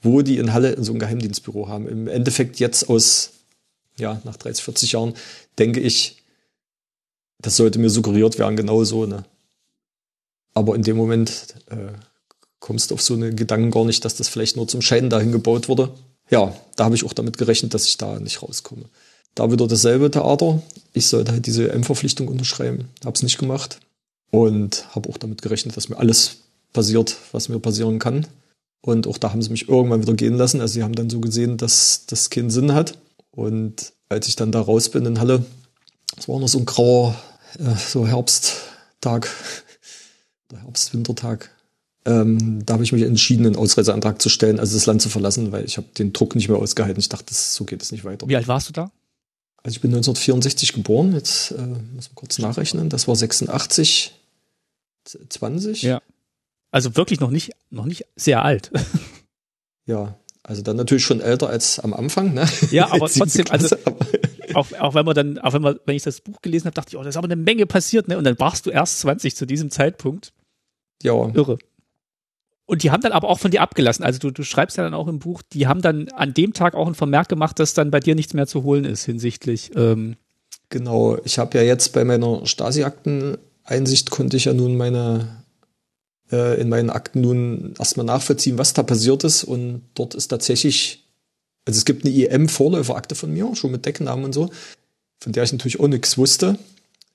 wo die in Halle so ein Geheimdienstbüro haben. Im Endeffekt jetzt aus, ja, nach 30, 40 Jahren, denke ich, das sollte mir suggeriert werden, genau so. Ne? Aber in dem Moment äh, kommst du auf so eine Gedanken gar nicht, dass das vielleicht nur zum Scheiden dahin gebaut wurde ja, da habe ich auch damit gerechnet, dass ich da nicht rauskomme. Da wieder dasselbe Theater. Ich sollte halt diese M-Verpflichtung unterschreiben. Habe es nicht gemacht und habe auch damit gerechnet, dass mir alles passiert, was mir passieren kann. Und auch da haben sie mich irgendwann wieder gehen lassen. Also sie haben dann so gesehen, dass das keinen Sinn hat. Und als ich dann da raus bin in Halle, es war noch so ein grauer, äh, so Herbsttag, Herbst-Wintertag, ähm, da habe ich mich entschieden, einen Ausreiseantrag zu stellen, also das Land zu verlassen, weil ich habe den Druck nicht mehr ausgehalten. Ich dachte, das, so geht es nicht weiter. Wie alt warst du da? Also ich bin 1964 geboren, jetzt äh, muss man kurz nachrechnen, das war 86, 20. Ja. Also wirklich noch nicht, noch nicht sehr alt. ja, also dann natürlich schon älter als am Anfang, ne? Ja, aber trotzdem, also auch, auch wenn man dann, auch wenn man, wenn ich das Buch gelesen habe, dachte ich, oh, da ist aber eine Menge passiert, ne? Und dann warst du erst 20 zu diesem Zeitpunkt. Ja. Irre. Und die haben dann aber auch von dir abgelassen. Also du, du schreibst ja dann auch im Buch, die haben dann an dem Tag auch ein Vermerk gemacht, dass dann bei dir nichts mehr zu holen ist hinsichtlich. Ähm genau, ich habe ja jetzt bei meiner Stasi-Akten-Einsicht konnte ich ja nun meine äh, in meinen Akten nun erstmal nachvollziehen, was da passiert ist. Und dort ist tatsächlich, also es gibt eine IM-Vorläuferakte von mir, schon mit Decknamen und so, von der ich natürlich auch nichts wusste.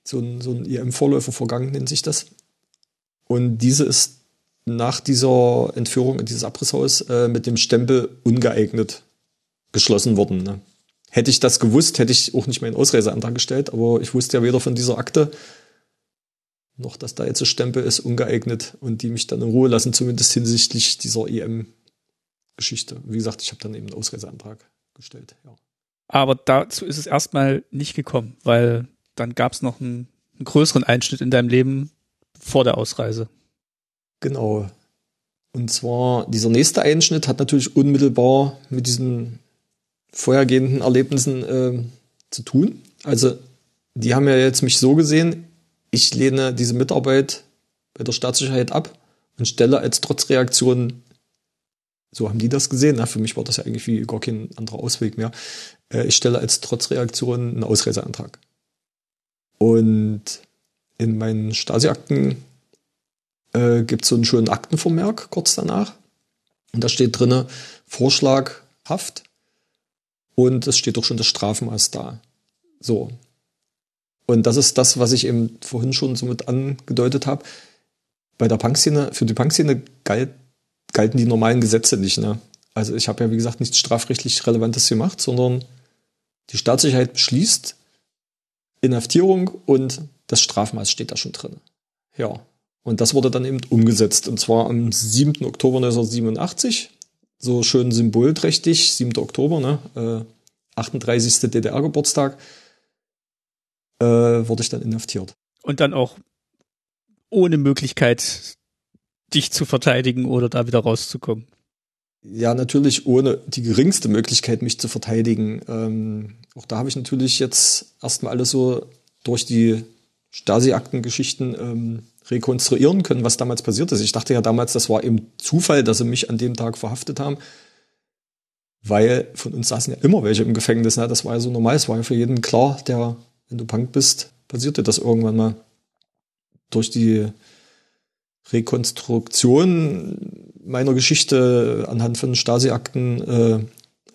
So ein, so ein IM-Vorläufervorgang nennt sich das. Und diese ist nach dieser Entführung in dieses Abrisshaus äh, mit dem Stempel ungeeignet geschlossen worden. Ne? Hätte ich das gewusst, hätte ich auch nicht meinen Ausreiseantrag gestellt, aber ich wusste ja weder von dieser Akte noch, dass da jetzt ein Stempel ist, ungeeignet und die mich dann in Ruhe lassen, zumindest hinsichtlich dieser EM-Geschichte. Wie gesagt, ich habe dann eben einen Ausreiseantrag gestellt. Ja. Aber dazu ist es erstmal nicht gekommen, weil dann gab es noch einen, einen größeren Einschnitt in deinem Leben vor der Ausreise. Genau. Und zwar, dieser nächste Einschnitt hat natürlich unmittelbar mit diesen vorhergehenden Erlebnissen äh, zu tun. Also, die haben ja jetzt mich so gesehen, ich lehne diese Mitarbeit bei der Staatssicherheit ab und stelle als Trotzreaktion, so haben die das gesehen, na, für mich war das ja eigentlich wie gar kein anderer Ausweg mehr, äh, ich stelle als Trotzreaktion einen Ausreiseantrag. Und in meinen Stasi-Akten äh, gibt es so einen schönen Aktenvermerk kurz danach. Und da steht drinne Vorschlag Haft und es steht auch schon das Strafmaß da. So. Und das ist das, was ich eben vorhin schon so mit angedeutet habe. Bei der Punkszene, für die Punkszene galt, galten die normalen Gesetze nicht. Ne? Also ich habe ja, wie gesagt, nichts strafrechtlich Relevantes gemacht, sondern die Staatssicherheit beschließt Inhaftierung und das Strafmaß steht da schon drin. Ja, und das wurde dann eben umgesetzt. Und zwar am 7. Oktober 1987. So schön symbolträchtig, 7. Oktober, ne? Äh, 38. DDR-Geburtstag, äh, wurde ich dann inhaftiert. Und dann auch ohne Möglichkeit, dich zu verteidigen oder da wieder rauszukommen. Ja, natürlich ohne die geringste Möglichkeit, mich zu verteidigen. Ähm, auch da habe ich natürlich jetzt erstmal alles so durch die Stasi-Aktengeschichten ähm, rekonstruieren können, was damals passiert ist. Ich dachte ja damals, das war eben Zufall, dass sie mich an dem Tag verhaftet haben, weil von uns saßen ja immer welche im Gefängnis. Ne? Das war ja so normal, es war ja für jeden klar, der, wenn du Punk bist, passierte das irgendwann mal. Durch die Rekonstruktion meiner Geschichte anhand von Stasi-Akten, äh,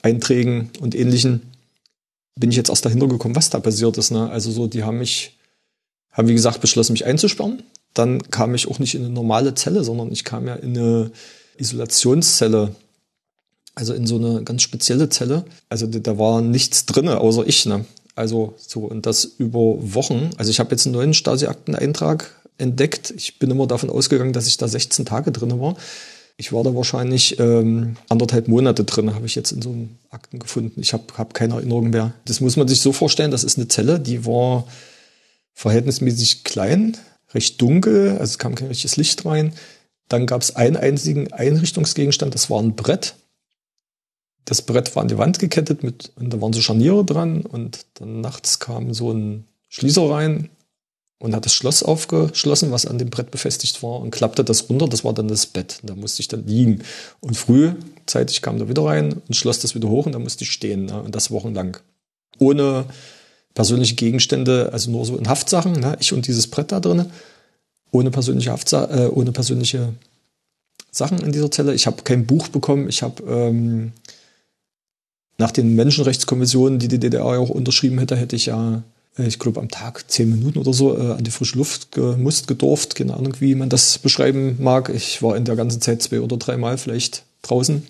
Einträgen und ähnlichen bin ich jetzt erst dahinter gekommen, was da passiert ist. Ne? Also so, die haben mich, haben wie gesagt beschlossen, mich einzusperren. Dann kam ich auch nicht in eine normale Zelle, sondern ich kam ja in eine Isolationszelle. Also in so eine ganz spezielle Zelle. Also da war nichts drinne, außer ich. Ne? Also so, und das über Wochen. Also ich habe jetzt einen neuen Stasi-Akteneintrag entdeckt. Ich bin immer davon ausgegangen, dass ich da 16 Tage drinne war. Ich war da wahrscheinlich ähm, anderthalb Monate drin, habe ich jetzt in so einem Akten gefunden. Ich habe hab keine Erinnerung mehr. Das muss man sich so vorstellen, das ist eine Zelle, die war verhältnismäßig klein, recht dunkel, also es kam kein richtiges Licht rein. Dann gab es einen einzigen Einrichtungsgegenstand, das war ein Brett. Das Brett war an die Wand gekettet mit, und da waren so Scharniere dran und dann nachts kam so ein Schließer rein, und hat das Schloss aufgeschlossen, was an dem Brett befestigt war und klappte das runter. Das war dann das Bett. Da musste ich dann liegen. Und frühzeitig kam da wieder rein und schloss das wieder hoch und da musste ich stehen. Ne? Und das wochenlang. Ohne persönliche Gegenstände, also nur so in Haftsachen. Ne? Ich und dieses Brett da drin. Ohne persönliche Haftsa äh, ohne persönliche Sachen in dieser Zelle. Ich habe kein Buch bekommen. Ich habe ähm, nach den Menschenrechtskonventionen, die die DDR auch unterschrieben hätte, hätte ich ja äh, ich glaube, am Tag zehn Minuten oder so äh, an die frische Luft gemusst, gedurft. Keine Ahnung, wie man das beschreiben mag. Ich war in der ganzen Zeit zwei oder dreimal vielleicht draußen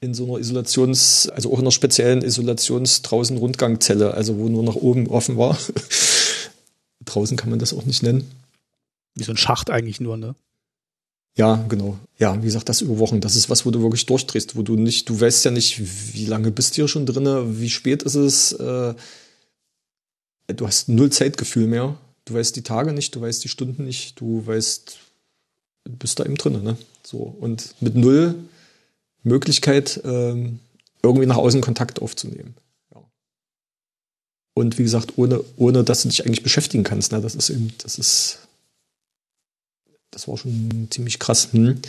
in so einer Isolations-, also auch in einer speziellen Isolations-Draußen-Rundgangzelle, also wo nur nach oben offen war. draußen kann man das auch nicht nennen. Wie so ein Schacht eigentlich nur, ne? Ja, genau. Ja, wie gesagt, das über Wochen. Das ist was, wo du wirklich durchdrehst, wo du nicht, du weißt ja nicht, wie lange bist du hier schon drinne, wie spät ist es, äh, du hast null Zeitgefühl mehr. Du weißt die Tage nicht, du weißt die Stunden nicht, du weißt, bist da eben drin. Ne? So, und mit null Möglichkeit, ähm, irgendwie nach außen Kontakt aufzunehmen. Ja. Und wie gesagt, ohne, ohne dass du dich eigentlich beschäftigen kannst. Ne? Das ist eben, das ist, das war schon ziemlich krass. Hm.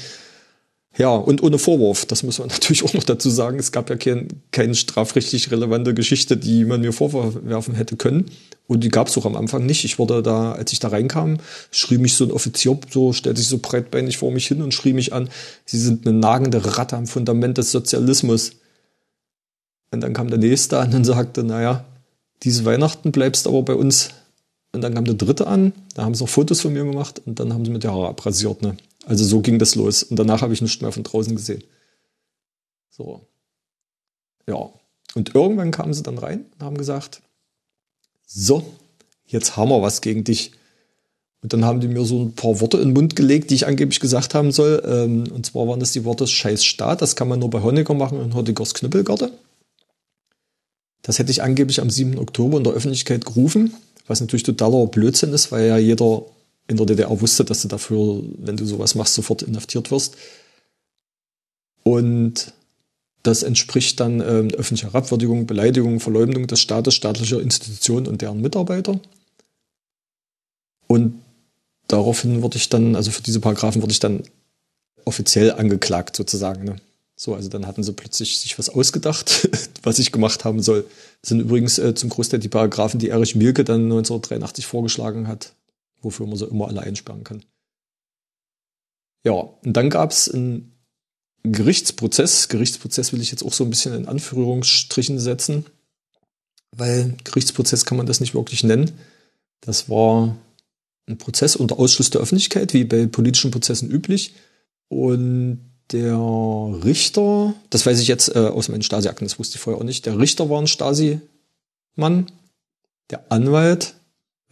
Ja, und ohne Vorwurf, das muss man natürlich auch noch dazu sagen. Es gab ja kein, keine strafrechtlich relevante Geschichte, die man mir vorwerfen hätte können. Und die gab es auch am Anfang nicht. Ich wurde da, als ich da reinkam, schrie mich so ein Offizier, so stellte sich so breitbeinig vor mich hin und schrie mich an, sie sind eine nagende Ratte am Fundament des Sozialismus. Und dann kam der nächste an und sagte, naja, diese Weihnachten bleibst aber bei uns. Und dann kam der dritte an, da haben sie noch Fotos von mir gemacht und dann haben sie mit der Haare abrasiert, ne? Also so ging das los. Und danach habe ich nichts mehr von draußen gesehen. So. Ja. Und irgendwann kamen sie dann rein und haben gesagt, so, jetzt haben wir was gegen dich. Und dann haben die mir so ein paar Worte in den Mund gelegt, die ich angeblich gesagt haben soll. Ähm, und zwar waren das die Worte Scheiß Staat. Das kann man nur bei Honecker machen und Honeckers Knüppelgarde. Das hätte ich angeblich am 7. Oktober in der Öffentlichkeit gerufen, was natürlich totaler Blödsinn ist, weil ja jeder in der DDR wusste, dass du dafür, wenn du sowas machst, sofort inhaftiert wirst. Und das entspricht dann ähm, öffentlicher Herabwürdigung, Beleidigung, Verleumdung des Staates, staatlicher Institutionen und deren Mitarbeiter. Und daraufhin wurde ich dann, also für diese Paragraphen wurde ich dann offiziell angeklagt sozusagen. Ne? So, also dann hatten sie plötzlich sich was ausgedacht, was ich gemacht haben soll. Sind übrigens äh, zum Großteil die Paragraphen, die Erich Mielke dann 1983 vorgeschlagen hat wofür man so immer alle einsperren kann. Ja, und dann gab es einen Gerichtsprozess. Gerichtsprozess will ich jetzt auch so ein bisschen in Anführungsstrichen setzen, weil Gerichtsprozess kann man das nicht wirklich nennen. Das war ein Prozess unter Ausschluss der Öffentlichkeit, wie bei politischen Prozessen üblich. Und der Richter, das weiß ich jetzt äh, aus meinen Stasi-Akten, das wusste ich vorher auch nicht, der Richter war ein Stasi-Mann, der Anwalt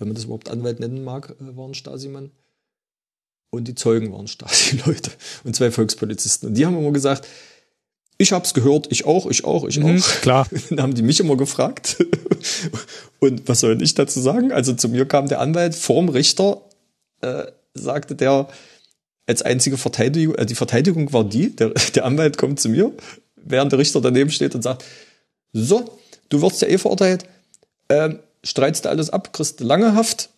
wenn man das überhaupt Anwalt nennen mag, äh, waren Stasi-Mann. Und die Zeugen waren Stasi-Leute und zwei Volkspolizisten. Und die haben immer gesagt, ich hab's gehört, ich auch, ich auch, ich Mhm, auch. klar. Dann haben die mich immer gefragt. Und was soll ich dazu sagen? Also zu mir kam der Anwalt vorm Richter, äh, sagte der, als einzige Verteidigung, äh, die Verteidigung war die, der, der Anwalt kommt zu mir, während der Richter daneben steht und sagt, so, du wirst ja eh verurteilt, ähm, streitst du alles ab, kriegst du lange Haft,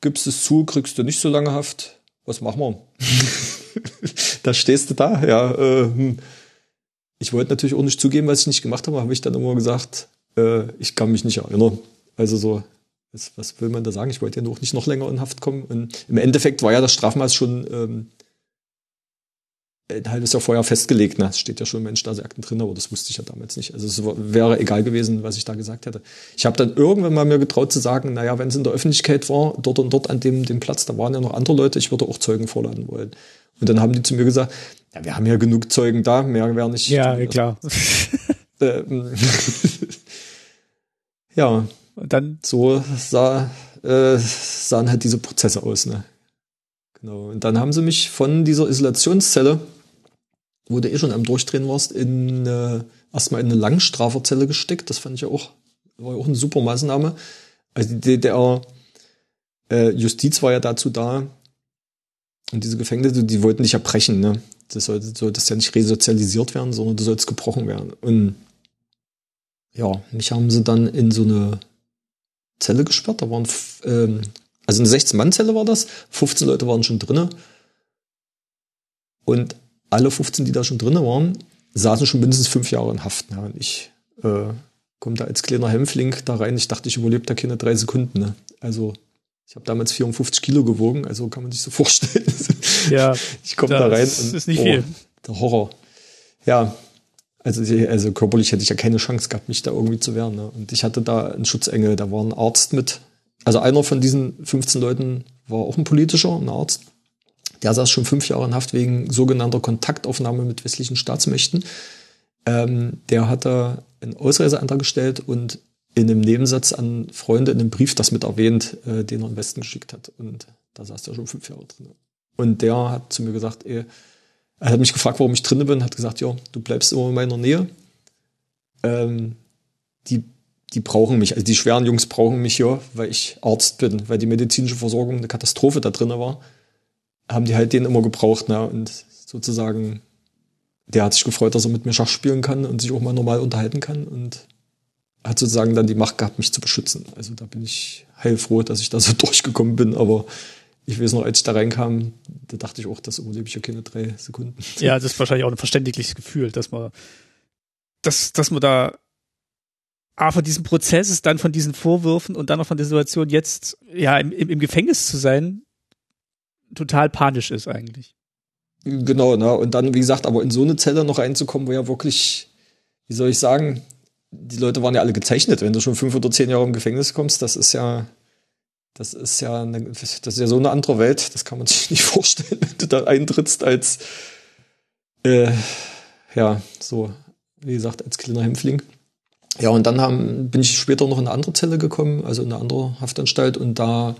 gibst es zu, kriegst du nicht so lange Haft, was machen wir? da stehst du da, ja, äh, hm. Ich wollte natürlich auch nicht zugeben, was ich nicht gemacht habe, habe ich dann immer gesagt, äh, ich kann mich nicht erinnern. Also so, was, was will man da sagen? Ich wollte ja noch nicht noch länger in Haft kommen. Und im Endeffekt war ja das Strafmaß schon ähm, ein halbes Jahr vorher festgelegt. Ne? Es steht ja schon in Menschenakten drin, aber das wusste ich ja damals nicht. Also es wäre egal gewesen, was ich da gesagt hätte. Ich habe dann irgendwann mal mir getraut zu sagen, naja, wenn es in der Öffentlichkeit war, dort und dort an dem, dem Platz, da waren ja noch andere Leute, ich würde auch Zeugen vorladen wollen. Und dann haben die zu mir gesagt, ja, wir haben ja genug Zeugen da, mehr wäre nicht. Ja, klar. Ähm, ja, Und dann, so sah, äh, sahen halt diese Prozesse aus, ne? Genau. Und dann haben sie mich von dieser Isolationszelle, wo du eh schon am Durchdrehen warst, in äh, erstmal in eine Langstraferzelle gesteckt. Das fand ich ja auch, war ja auch eine super Maßnahme. Also die DDR äh, Justiz war ja dazu da, und diese Gefängnisse, die wollten dich ja brechen, ne? Das sollte, solltest ja nicht resozialisiert werden, sondern du sollst gebrochen werden. Und ja, mich haben sie dann in so eine Zelle gesperrt. Da waren, ähm, also eine 16-Mann-Zelle war das. 15 Leute waren schon drinne. Und alle 15, die da schon drinne waren, saßen schon mindestens fünf Jahre in Haft. Ja, und ich äh, komme da als kleiner Hämpfling da rein. Ich dachte, ich überlebe da keine drei Sekunden. Ne? Also ich habe damals 54 Kilo gewogen, also kann man sich so vorstellen. ja, Ich komme da rein. das und, ist nicht oh, viel. Der Horror. Ja, also, also körperlich hätte ich ja keine Chance gehabt, mich da irgendwie zu wehren. Ne? Und ich hatte da einen Schutzengel, da war ein Arzt mit. Also einer von diesen 15 Leuten war auch ein politischer, ein Arzt. Der saß schon fünf Jahre in Haft wegen sogenannter Kontaktaufnahme mit westlichen Staatsmächten. Ähm, der hatte einen Ausreiseantrag gestellt und in einem Nebensatz an Freunde in einem Brief das mit erwähnt, äh, den er im Westen geschickt hat. Und da saß der schon fünf Jahre drin. Und der hat zu mir gesagt, ey, er hat mich gefragt, warum ich drinne bin, hat gesagt, ja, du bleibst immer in meiner Nähe. Ähm, die, die brauchen mich, also die schweren Jungs brauchen mich ja, weil ich Arzt bin, weil die medizinische Versorgung eine Katastrophe da drinne war. Haben die halt den immer gebraucht, ne? Und sozusagen, der hat sich gefreut, dass er mit mir Schach spielen kann und sich auch mal normal unterhalten kann und hat sozusagen dann die Macht gehabt, mich zu beschützen. Also da bin ich heilfroh, dass ich da so durchgekommen bin, aber ich weiß noch, als ich da reinkam, da dachte ich auch, das überlebe ich ja keine drei Sekunden. Ja, das ist wahrscheinlich auch ein verständliches Gefühl, dass man, dass, dass man da A, von diesem Prozess, dann von diesen Vorwürfen und dann noch von der Situation jetzt, ja, im, im, im Gefängnis zu sein, total panisch ist eigentlich. Genau, ne? Und dann, wie gesagt, aber in so eine Zelle noch reinzukommen, wo ja wirklich, wie soll ich sagen, die Leute waren ja alle gezeichnet. Wenn du schon fünf oder zehn Jahre im Gefängnis kommst, das ist ja, das ist ja, eine, das ist ja so eine andere Welt. Das kann man sich nicht vorstellen, wenn du da eintrittst als, äh, ja, so, wie gesagt, als kleiner Hämpfling. Ja, und dann haben, bin ich später noch in eine andere Zelle gekommen, also in eine andere Haftanstalt und da,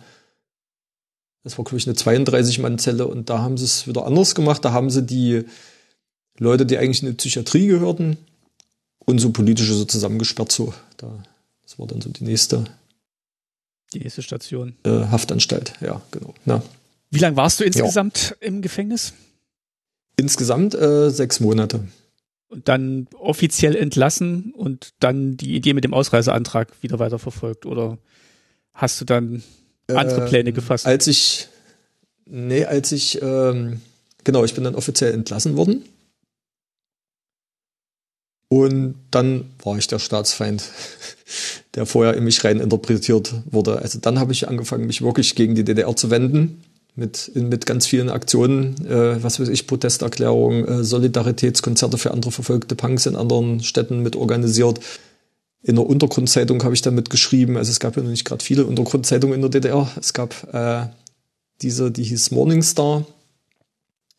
das war, glaube ich, eine 32-Mann-Zelle und da haben sie es wieder anders gemacht. Da haben sie die Leute, die eigentlich in die Psychiatrie gehörten, und so politische so zusammengesperrt. So, da, das war dann so die nächste Die nächste Station. äh, Haftanstalt. Ja, genau. Na, Wie lange warst du insgesamt im Gefängnis? insgesamt äh, sechs Monate. Und dann offiziell entlassen und dann die Idee mit dem Ausreiseantrag wieder weiterverfolgt? Oder hast du dann andere Ähm, Pläne gefasst? Als ich, nee, als ich, ähm, genau, ich bin dann offiziell entlassen worden. Und dann war ich der Staatsfeind, der vorher in mich rein interpretiert wurde. Also dann habe ich angefangen, mich wirklich gegen die DDR zu wenden. Mit, mit ganz vielen Aktionen, äh, was weiß ich, Protesterklärungen, äh, Solidaritätskonzerte für andere verfolgte Punks in anderen Städten mit organisiert. In der Untergrundzeitung habe ich dann mitgeschrieben. Also es gab ja noch nicht gerade viele Untergrundzeitungen in der DDR. Es gab äh, diese, die hieß Morningstar.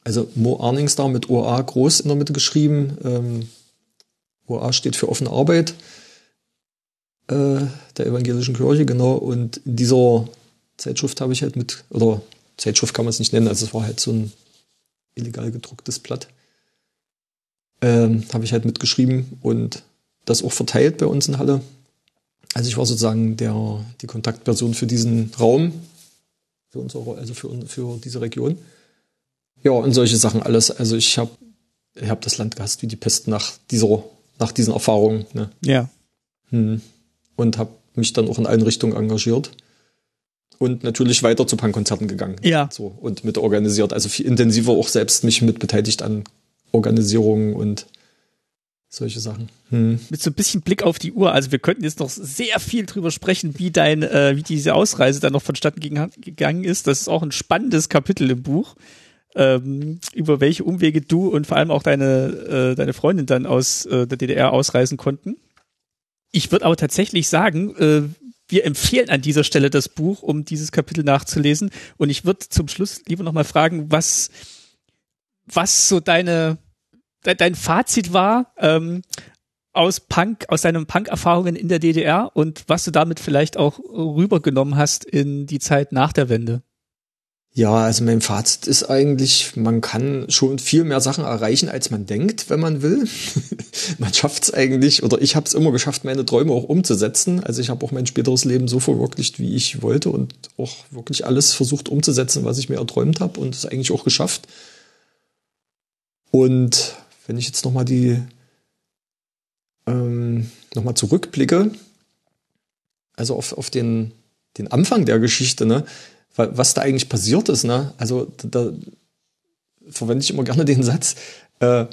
Also Mo Arningstar mit OA groß in der Mitte geschrieben. Ähm, OA steht für offene Arbeit äh, der evangelischen Kirche, genau. Und in dieser Zeitschrift habe ich halt mit, oder Zeitschrift kann man es nicht nennen, also es war halt so ein illegal gedrucktes Blatt. ähm, habe ich halt mitgeschrieben und das auch verteilt bei uns in Halle. Also ich war sozusagen der, die Kontaktperson für diesen Raum, für unsere, also für, für diese Region. Ja, und solche Sachen alles. Also ich habe ich hab das Land gehasst wie die Pest nach dieser, nach diesen Erfahrungen. Ne? Ja. Hm. Und habe mich dann auch in allen Richtungen engagiert. Und natürlich weiter zu Punkkonzerten gegangen. Ja. So, und mit organisiert. Also viel intensiver auch selbst mich mit beteiligt an Organisierungen und solche Sachen. Hm. Mit so ein bisschen Blick auf die Uhr. Also wir könnten jetzt noch sehr viel drüber sprechen, wie dein, äh, wie diese Ausreise dann noch vonstatten gegangen ist. Das ist auch ein spannendes Kapitel im Buch. Ähm, über welche Umwege du und vor allem auch deine, äh, deine Freundin dann aus äh, der DDR ausreisen konnten. Ich würde aber tatsächlich sagen, äh, wir empfehlen an dieser Stelle das Buch, um dieses Kapitel nachzulesen. Und ich würde zum Schluss lieber nochmal fragen, was, was so deine, dein Fazit war ähm, aus Punk, aus deinen Punk-Erfahrungen in der DDR und was du damit vielleicht auch rübergenommen hast in die Zeit nach der Wende. Ja, also mein Fazit ist eigentlich, man kann schon viel mehr Sachen erreichen, als man denkt, wenn man will. man schafft es eigentlich, oder ich habe es immer geschafft, meine Träume auch umzusetzen. Also ich habe auch mein späteres Leben so verwirklicht, wie ich wollte und auch wirklich alles versucht umzusetzen, was ich mir erträumt habe und es eigentlich auch geschafft. Und wenn ich jetzt nochmal die ähm, nochmal zurückblicke, also auf, auf den, den Anfang der Geschichte, ne, was da eigentlich passiert ist, ne? Also da, da verwende ich immer gerne den Satz, äh,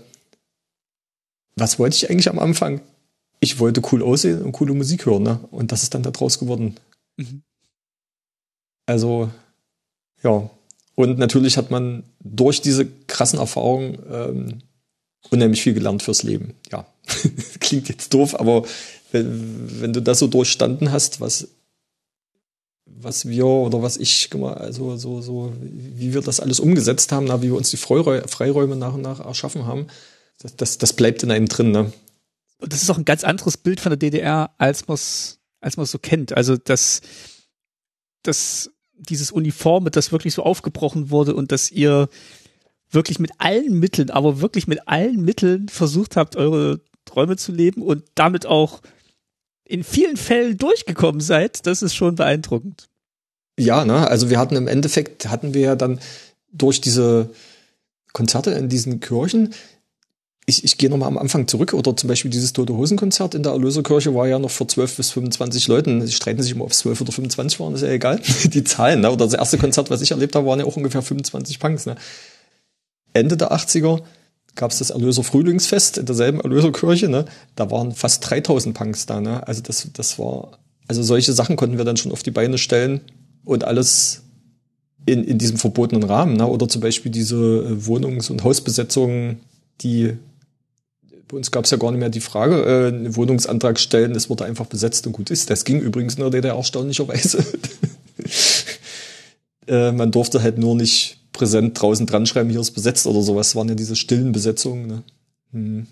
was wollte ich eigentlich am Anfang? Ich wollte cool aussehen und coole Musik hören, ne? Und das ist dann daraus geworden. Mhm. Also, ja, und natürlich hat man durch diese krassen Erfahrungen ähm, unheimlich viel gelernt fürs Leben. Ja, klingt jetzt doof, aber wenn, wenn du das so durchstanden hast, was was wir oder was ich also so so wie wir das alles umgesetzt haben, wie wir uns die Freiräume nach und nach erschaffen haben, das, das, das bleibt in einem drin. Ne? Und das ist auch ein ganz anderes Bild von der DDR, als man es als man so kennt. Also das das dieses Uniforme, das wirklich so aufgebrochen wurde und dass ihr wirklich mit allen Mitteln, aber wirklich mit allen Mitteln versucht habt, eure Träume zu leben und damit auch in vielen Fällen durchgekommen seid, das ist schon beeindruckend. Ja, ne, also wir hatten im Endeffekt, hatten wir ja dann durch diese Konzerte in diesen Kirchen, ich, ich gehe nochmal am Anfang zurück, oder zum Beispiel dieses Tote Hosen Konzert in der Erlöserkirche war ja noch vor 12 bis 25 Leuten. Sie streiten sich immer, ob es 12 oder 25 waren, ist ja egal. Die Zahlen, ne? Oder das erste Konzert, was ich erlebt habe, waren ja auch ungefähr 25 Punks, ne? Ende der 80er gab es das Erlöser Frühlingsfest in derselben Erlöserkirche, ne? Da waren fast 3000 Punks da, ne? Also das, das war, also solche Sachen konnten wir dann schon auf die Beine stellen und alles in, in diesem verbotenen Rahmen, ne? Oder zum Beispiel diese äh, Wohnungs- und Hausbesetzungen, die bei uns gab es ja gar nicht mehr die Frage, äh, einen Wohnungsantrag stellen, es wurde einfach besetzt und gut ist. Das ging übrigens nur der erstaunlicherweise. äh, man durfte halt nur nicht präsent draußen dran schreiben, hier ist besetzt oder sowas. Das waren ja diese stillen Besetzungen. Ne? Hm.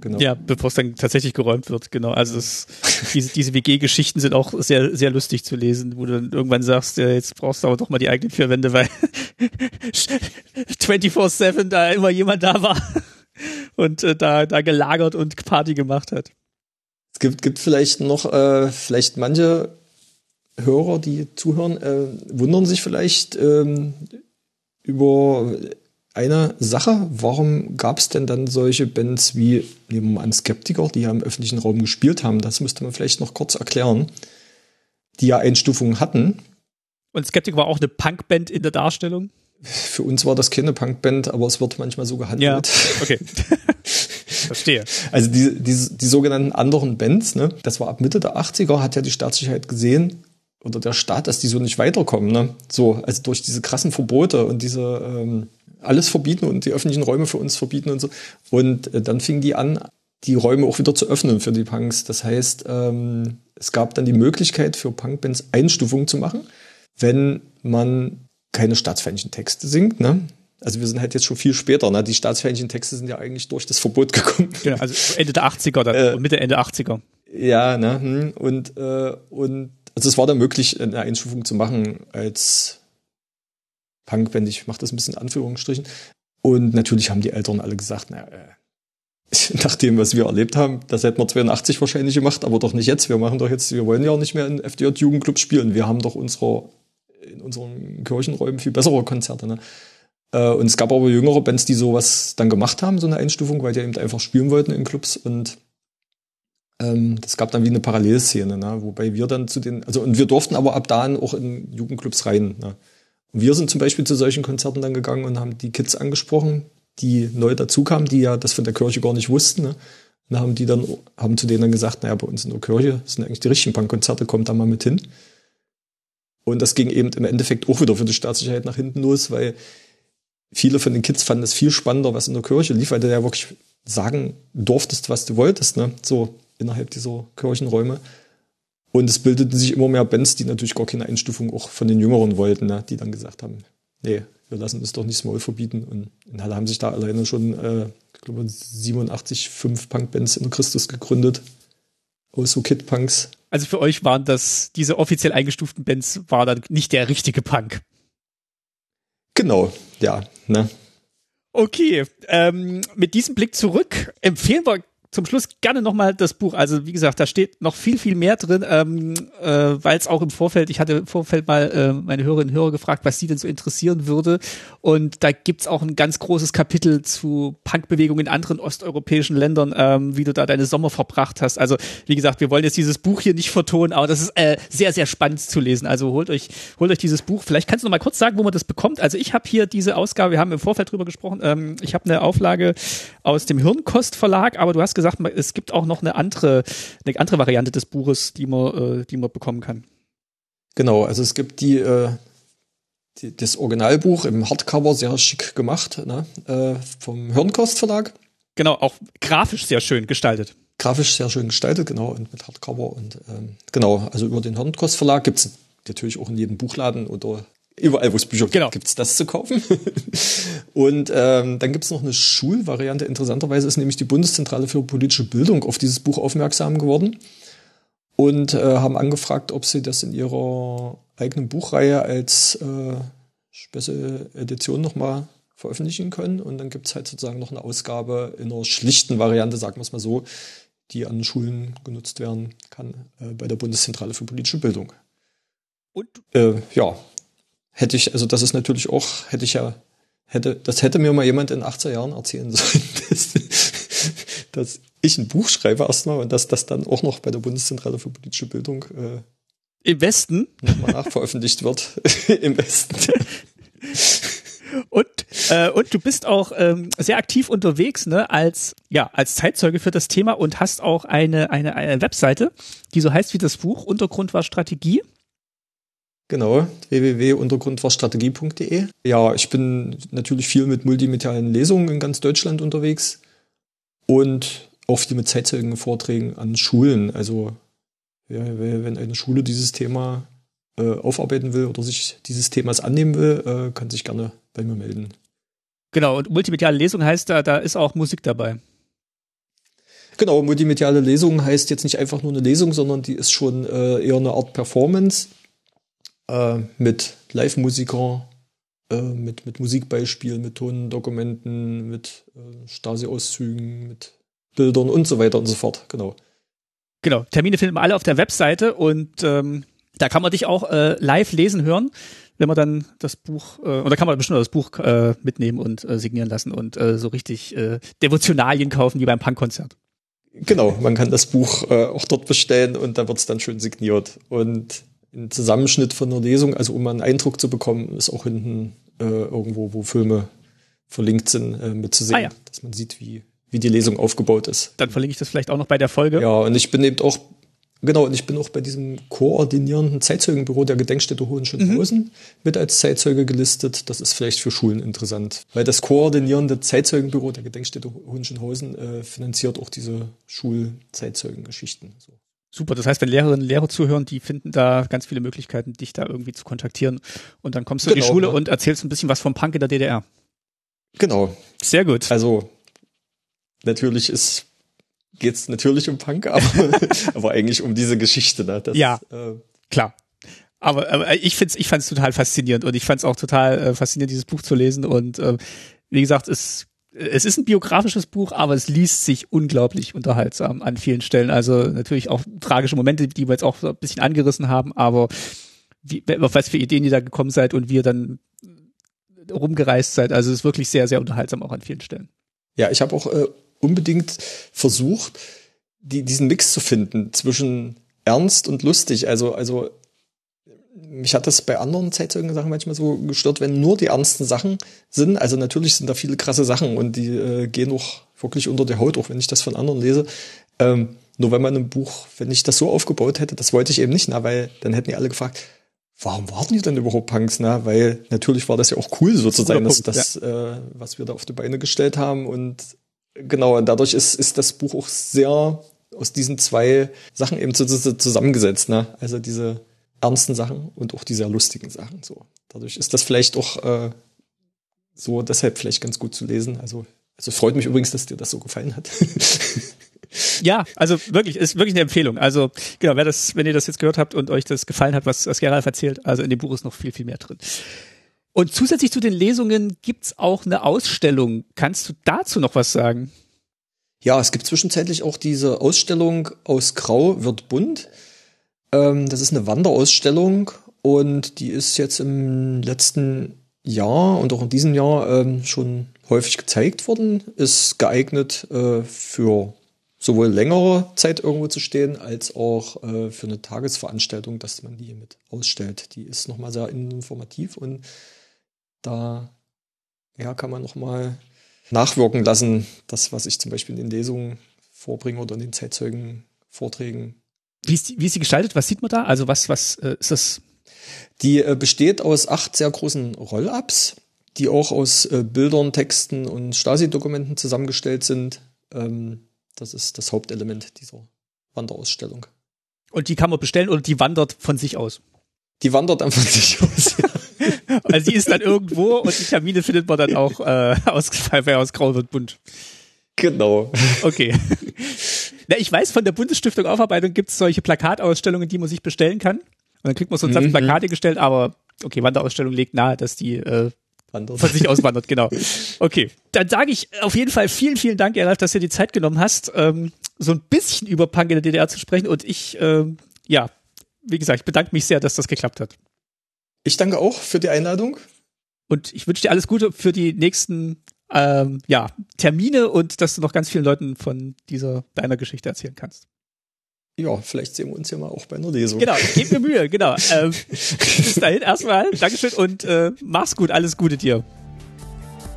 Genau. Ja, bevor es dann tatsächlich geräumt wird, genau. Also es, diese, diese WG-Geschichten sind auch sehr, sehr lustig zu lesen, wo du dann irgendwann sagst, ja, jetzt brauchst du aber doch mal die eigenen vier Wände, weil 24-7 da immer jemand da war und äh, da, da gelagert und Party gemacht hat. Es gibt, gibt vielleicht noch, äh, vielleicht manche Hörer, die zuhören, äh, wundern sich vielleicht ähm, über eine Sache. Warum gab es denn dann solche Bands wie, nehmen wir mal an, Skeptiker, die ja im öffentlichen Raum gespielt haben? Das müsste man vielleicht noch kurz erklären. Die ja Einstufungen hatten. Und Skeptiker war auch eine Punkband in der Darstellung? Für uns war das keine Punkband, aber es wird manchmal so gehandelt. Ja, okay. Verstehe. Also die, die, die sogenannten anderen Bands, ne, das war ab Mitte der 80er, hat ja die Staatssicherheit gesehen, oder der Staat, dass die so nicht weiterkommen. Ne? So, also durch diese krassen Verbote und diese ähm, alles verbieten und die öffentlichen Räume für uns verbieten und so. Und äh, dann fingen die an, die Räume auch wieder zu öffnen für die Punks. Das heißt, ähm, es gab dann die Möglichkeit für Punkbands Einstufungen zu machen, wenn man keine staatsfeindlichen Texte singt. Ne? Also wir sind halt jetzt schon viel später. Ne? Die staatsfeindlichen Texte sind ja eigentlich durch das Verbot gekommen. Genau, also Ende der 80er, dann, äh, Mitte, Ende 80er. Ja, ne? Hm, und, äh, und also es war dann möglich, eine Einstufung zu machen als Punkband. Ich mache das ein bisschen in Anführungsstrichen. Und natürlich haben die Eltern alle gesagt, na, äh, nach dem, was wir erlebt haben, das hätten wir 82 wahrscheinlich gemacht, aber doch nicht jetzt. Wir machen doch jetzt, wir wollen ja auch nicht mehr in FDJ-Jugendclub spielen. Wir haben doch unsere, in unseren Kirchenräumen viel bessere Konzerte. Ne? Äh, und es gab aber jüngere Bands, die sowas dann gemacht haben, so eine Einstufung, weil die eben einfach spielen wollten in Clubs und ähm, das gab dann wie eine Parallelszene, ne? wobei wir dann zu den, also und wir durften aber ab da auch in Jugendclubs rein. Ne? Wir sind zum Beispiel zu solchen Konzerten dann gegangen und haben die Kids angesprochen, die neu dazukamen, die ja das von der Kirche gar nicht wussten. Ne? Und haben die dann, haben zu denen dann gesagt, naja, bei uns in der Kirche sind eigentlich die richtigen Punkkonzerte, kommt da mal mit hin. Und das ging eben im Endeffekt auch wieder für die Staatssicherheit nach hinten los, weil viele von den Kids fanden es viel spannender, was in der Kirche lief, weil du ja wirklich sagen durftest, was du wolltest, ne? So innerhalb dieser Kirchenräume. Und es bildeten sich immer mehr Bands, die natürlich gar keine Einstufung auch von den Jüngeren wollten, ne? die dann gesagt haben, nee, wir lassen uns doch nicht Small verbieten. Und in Halle haben sich da alleine schon, äh, ich glaube, 87 fünf Punkbands in Christus gegründet. Aus so Kid-Punks. Also für euch waren das, diese offiziell eingestuften Bands, war dann nicht der richtige Punk. Genau, ja, ne? Okay, ähm, mit diesem Blick zurück empfehlen wir zum Schluss gerne nochmal das Buch. Also wie gesagt, da steht noch viel, viel mehr drin, ähm, äh, weil es auch im Vorfeld, ich hatte im Vorfeld mal äh, meine Hörerinnen und Hörer gefragt, was sie denn so interessieren würde. Und da gibt's auch ein ganz großes Kapitel zu Punkbewegung in anderen osteuropäischen Ländern, ähm, wie du da deine Sommer verbracht hast. Also wie gesagt, wir wollen jetzt dieses Buch hier nicht vertonen, aber das ist äh, sehr, sehr spannend zu lesen. Also holt euch, holt euch dieses Buch. Vielleicht kannst du noch mal kurz sagen, wo man das bekommt. Also ich habe hier diese Ausgabe, wir haben im Vorfeld drüber gesprochen, ähm, ich habe eine Auflage aus dem Hirnkost Verlag, aber du hast gesagt, es gibt auch noch eine andere, eine andere Variante des Buches, die man, äh, die man bekommen kann. Genau, also es gibt die, äh, die das Originalbuch im Hardcover sehr schick gemacht, ne? äh, vom Hirnkost Verlag. Genau, auch grafisch sehr schön gestaltet. Grafisch sehr schön gestaltet, genau, und mit Hardcover und ähm, genau, also über den Hirnkost Verlag gibt es natürlich auch in jedem Buchladen oder Überall, wo es Bücher genau. gibt, es das zu kaufen. und ähm, dann gibt es noch eine Schulvariante. Interessanterweise ist nämlich die Bundeszentrale für politische Bildung auf dieses Buch aufmerksam geworden und äh, haben angefragt, ob sie das in ihrer eigenen Buchreihe als äh, Special Edition nochmal veröffentlichen können. Und dann gibt es halt sozusagen noch eine Ausgabe in einer schlichten Variante, sagen wir es mal so, die an Schulen genutzt werden kann äh, bei der Bundeszentrale für politische Bildung. Und äh, ja, hätte ich, also das ist natürlich auch, hätte ich ja, hätte, das hätte mir mal jemand in 80er Jahren erzählen sollen, dass, dass ich ein Buch schreibe erstmal und dass das dann auch noch bei der Bundeszentrale für politische Bildung äh, im Westen nochmal nachveröffentlicht wird im Westen. Und, äh, und du bist auch ähm, sehr aktiv unterwegs, ne, als, ja, als Zeitzeuge für das Thema und hast auch eine, eine, eine Webseite, die so heißt wie das Buch, Untergrund war Strategie. Genau, www.untergrundwarstrategie.de. Ja, ich bin natürlich viel mit multimedialen Lesungen in ganz Deutschland unterwegs und auch viel mit Zeitzeugenvorträgen an Schulen. Also ja, wenn eine Schule dieses Thema äh, aufarbeiten will oder sich dieses Themas annehmen will, äh, kann sich gerne bei mir melden. Genau, und multimediale Lesung heißt, da, da ist auch Musik dabei. Genau, multimediale Lesung heißt jetzt nicht einfach nur eine Lesung, sondern die ist schon äh, eher eine Art Performance äh, mit Live-Musikern, äh, mit, mit Musikbeispielen, mit Tondokumenten, mit äh, Stasi-Auszügen, mit Bildern und so weiter und so fort. Genau. Genau. Termine finden wir alle auf der Webseite und ähm, da kann man dich auch äh, live lesen hören, wenn man dann das Buch, äh, oder kann man bestimmt das Buch äh, mitnehmen und äh, signieren lassen und äh, so richtig äh, Devotionalien kaufen wie beim Punkkonzert. Genau, man kann das Buch äh, auch dort bestellen und da wird es dann schön signiert. Und ein Zusammenschnitt von einer Lesung, also um einen Eindruck zu bekommen, ist auch hinten äh, irgendwo, wo Filme verlinkt sind, äh, mitzusehen, ah, ja. dass man sieht, wie, wie die Lesung aufgebaut ist. Dann verlinke ich das vielleicht auch noch bei der Folge. Ja, und ich bin eben auch, genau, und ich bin auch bei diesem koordinierenden Zeitzeugenbüro der Gedenkstätte Hohenschönhausen mhm. mit als Zeitzeuge gelistet. Das ist vielleicht für Schulen interessant, weil das koordinierende Zeitzeugenbüro der Gedenkstätte Hohenschönhausen äh, finanziert auch diese Schulzeitzeugengeschichten. So. Super, das heißt, wenn Lehrerinnen und Lehrer zuhören, die finden da ganz viele Möglichkeiten, dich da irgendwie zu kontaktieren. Und dann kommst du genau, in die genau, Schule ja. und erzählst ein bisschen was vom Punk in der DDR. Genau. Sehr gut. Also natürlich ist geht's natürlich um Punk, aber, aber eigentlich um diese Geschichte. Ne? Das, ja, äh, klar. Aber, aber ich find's, ich fand's total faszinierend und ich fand's auch total äh, faszinierend, dieses Buch zu lesen. Und äh, wie gesagt, es es ist ein biografisches Buch, aber es liest sich unglaublich unterhaltsam an vielen Stellen. Also natürlich auch tragische Momente, die wir jetzt auch so ein bisschen angerissen haben, aber wie, auf was für Ideen ihr da gekommen seid und wie ihr dann rumgereist seid. Also es ist wirklich sehr, sehr unterhaltsam auch an vielen Stellen. Ja, ich habe auch äh, unbedingt versucht, die, diesen Mix zu finden zwischen ernst und lustig. Also, also mich hat das bei anderen Zeitzeugen-Sachen manchmal so gestört, wenn nur die ernsten Sachen sind. Also natürlich sind da viele krasse Sachen und die äh, gehen auch wirklich unter die Haut, auch wenn ich das von anderen lese. Ähm, nur wenn man ein Buch, wenn ich das so aufgebaut hätte, das wollte ich eben nicht, na, weil dann hätten die alle gefragt, warum warten die denn überhaupt Punks? Na, weil natürlich war das ja auch cool sozusagen, dass das, ja. äh, was wir da auf die Beine gestellt haben und genau, und dadurch ist, ist das Buch auch sehr aus diesen zwei Sachen eben zusammengesetzt, ne? Also diese ernsten Sachen und auch die sehr lustigen Sachen. So. Dadurch ist das vielleicht auch äh, so deshalb vielleicht ganz gut zu lesen. Also, also freut mich übrigens, dass dir das so gefallen hat. ja, also wirklich, ist wirklich eine Empfehlung. Also genau, wer das, wenn ihr das jetzt gehört habt und euch das gefallen hat, was, was Gerald erzählt, also in dem Buch ist noch viel, viel mehr drin. Und zusätzlich zu den Lesungen gibt's auch eine Ausstellung. Kannst du dazu noch was sagen? Ja, es gibt zwischenzeitlich auch diese Ausstellung aus Grau wird bunt. Ähm, das ist eine Wanderausstellung und die ist jetzt im letzten Jahr und auch in diesem Jahr ähm, schon häufig gezeigt worden. Ist geeignet äh, für sowohl längere Zeit irgendwo zu stehen, als auch äh, für eine Tagesveranstaltung, dass man die mit ausstellt. Die ist nochmal sehr informativ und da ja, kann man nochmal nachwirken lassen, das, was ich zum Beispiel in den Lesungen vorbringe oder in den Zeitzeugen-Vorträgen wie ist, die, wie ist die gestaltet? Was sieht man da? Also was, was äh, ist das? Die äh, besteht aus acht sehr großen Roll-ups, die auch aus äh, Bildern, Texten und Stasi-Dokumenten zusammengestellt sind. Ähm, das ist das Hauptelement dieser Wanderausstellung. Und die kann man bestellen oder die wandert von sich aus? Die wandert dann von sich aus, ja. Also die ist dann irgendwo und die Termine findet man dann auch äh, aus, aus Grau und Bunt. Genau. Okay. Na, ich weiß, von der Bundesstiftung Aufarbeitung gibt es solche Plakatausstellungen, die man sich bestellen kann. Und dann kriegt man so ein Satz mhm. Plakate gestellt, aber okay, Wanderausstellung legt nahe, dass die äh, von sich aus wandert, genau. Okay, dann sage ich auf jeden Fall vielen, vielen Dank, Gerald, dass du dir die Zeit genommen hast, ähm, so ein bisschen über Punk in der DDR zu sprechen. Und ich, ähm, ja, wie gesagt, ich bedanke mich sehr, dass das geklappt hat. Ich danke auch für die Einladung. Und ich wünsche dir alles Gute für die nächsten ähm, ja, Termine und dass du noch ganz vielen Leuten von dieser deiner Geschichte erzählen kannst. Ja, vielleicht sehen wir uns ja mal auch bei einer Lesung. Genau, gib mir Mühe, genau. Ähm, bis dahin erstmal, Dankeschön und äh, mach's gut, alles Gute dir.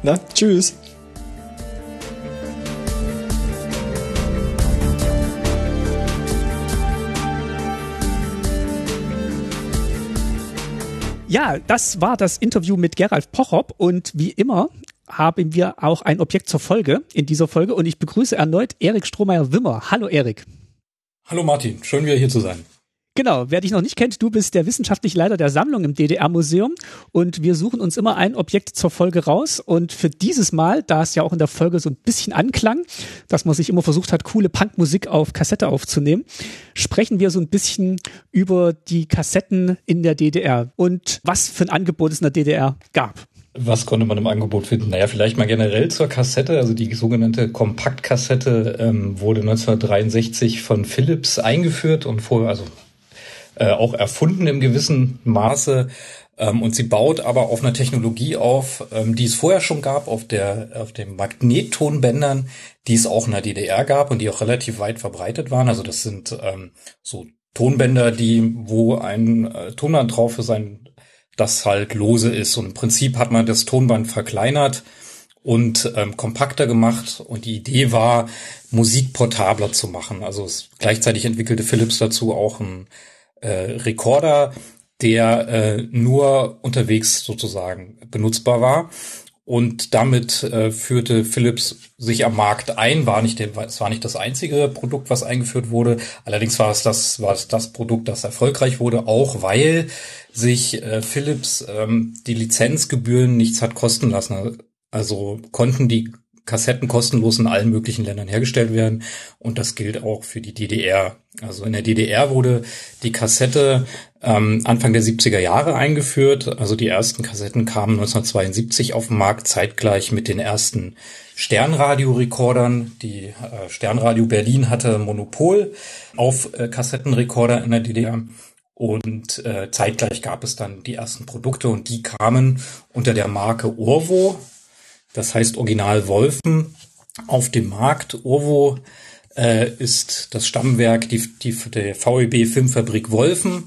Na, tschüss. Ja, das war das Interview mit Gerald Pochop und wie immer haben wir auch ein Objekt zur Folge in dieser Folge und ich begrüße erneut Erik Strohmeier-Wimmer. Hallo Erik. Hallo Martin, schön wieder hier zu sein. Genau, wer dich noch nicht kennt, du bist der wissenschaftliche Leiter der Sammlung im DDR-Museum und wir suchen uns immer ein Objekt zur Folge raus und für dieses Mal, da es ja auch in der Folge so ein bisschen anklang, dass man sich immer versucht hat, coole Punkmusik auf Kassette aufzunehmen, sprechen wir so ein bisschen über die Kassetten in der DDR und was für ein Angebot es in der DDR gab. Was konnte man im Angebot finden? Naja, vielleicht mal generell zur Kassette. Also die sogenannte Kompaktkassette ähm, wurde 1963 von Philips eingeführt und vorher, also äh, auch erfunden im gewissen Maße. Ähm, und sie baut aber auf einer Technologie auf, ähm, die es vorher schon gab, auf der auf den Magnettonbändern, die es auch in der DDR gab und die auch relativ weit verbreitet waren. Also das sind ähm, so Tonbänder, die wo ein äh, Tonband drauf für sein das halt lose ist. Und im Prinzip hat man das Tonband verkleinert und ähm, kompakter gemacht. Und die Idee war, Musik portabler zu machen. Also es, gleichzeitig entwickelte Philips dazu auch einen äh, Rekorder, der äh, nur unterwegs sozusagen benutzbar war. Und damit äh, führte Philips sich am Markt ein, war nicht, der, es war nicht das einzige Produkt, was eingeführt wurde. Allerdings war es das, war es das Produkt, das erfolgreich wurde, auch weil sich äh, Philips ähm, die Lizenzgebühren nichts hat kosten lassen. Also konnten die Kassetten kostenlos in allen möglichen Ländern hergestellt werden. Und das gilt auch für die DDR. Also in der DDR wurde die Kassette ähm, Anfang der 70er Jahre eingeführt. Also die ersten Kassetten kamen 1972 auf den Markt, zeitgleich mit den ersten Sternradio-Rekordern. Die äh, Sternradio Berlin hatte Monopol auf äh, Kassettenrekorder in der DDR. Und äh, zeitgleich gab es dann die ersten Produkte und die kamen unter der Marke Orvo das heißt Original Wolfen auf dem Markt. Urvo äh, ist das Stammwerk die, die, der VEB Filmfabrik Wolfen,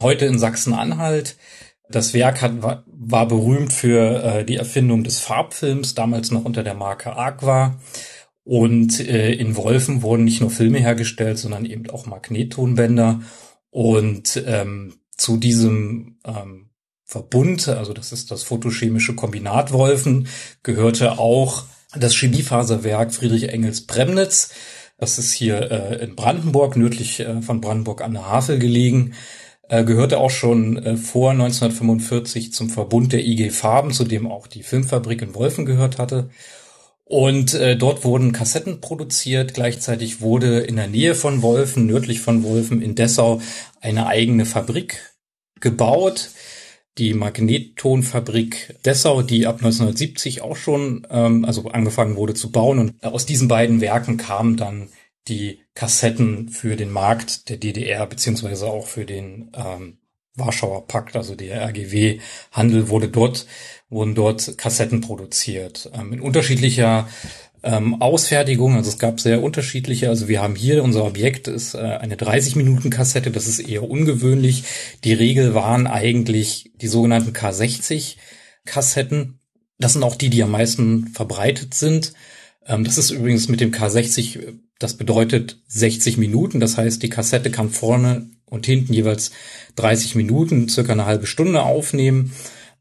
heute in Sachsen-Anhalt. Das Werk hat, war, war berühmt für äh, die Erfindung des Farbfilms, damals noch unter der Marke Aqua. Und äh, in Wolfen wurden nicht nur Filme hergestellt, sondern eben auch Magnettonbänder. Und ähm, zu diesem ähm, Verbund, also das ist das photochemische Kombinat Wolfen, gehörte auch das Chemiefaserwerk Friedrich Engels Bremnitz. Das ist hier äh, in Brandenburg, nördlich äh, von Brandenburg an der Havel gelegen. Äh, gehörte auch schon äh, vor 1945 zum Verbund der IG Farben, zu dem auch die Filmfabrik in Wolfen gehört hatte. Und äh, dort wurden Kassetten produziert. Gleichzeitig wurde in der Nähe von Wolfen, nördlich von Wolfen in Dessau, eine eigene Fabrik gebaut die Magnettonfabrik Dessau, die ab 1970 auch schon ähm, also angefangen wurde zu bauen. Und aus diesen beiden Werken kamen dann die Kassetten für den Markt der DDR beziehungsweise auch für den ähm, Warschauer Pakt, also der RGW-Handel wurde dort wurden dort Kassetten produziert ähm, in unterschiedlicher ähm, Ausfertigung. Also es gab sehr unterschiedliche. Also wir haben hier unser Objekt ist äh, eine 30 Minuten Kassette. Das ist eher ungewöhnlich. Die Regel waren eigentlich die sogenannten K60 Kassetten. Das sind auch die, die am meisten verbreitet sind. Ähm, das ist übrigens mit dem K60, das bedeutet 60 Minuten. Das heißt, die Kassette kann vorne und hinten jeweils 30 Minuten, circa eine halbe Stunde aufnehmen.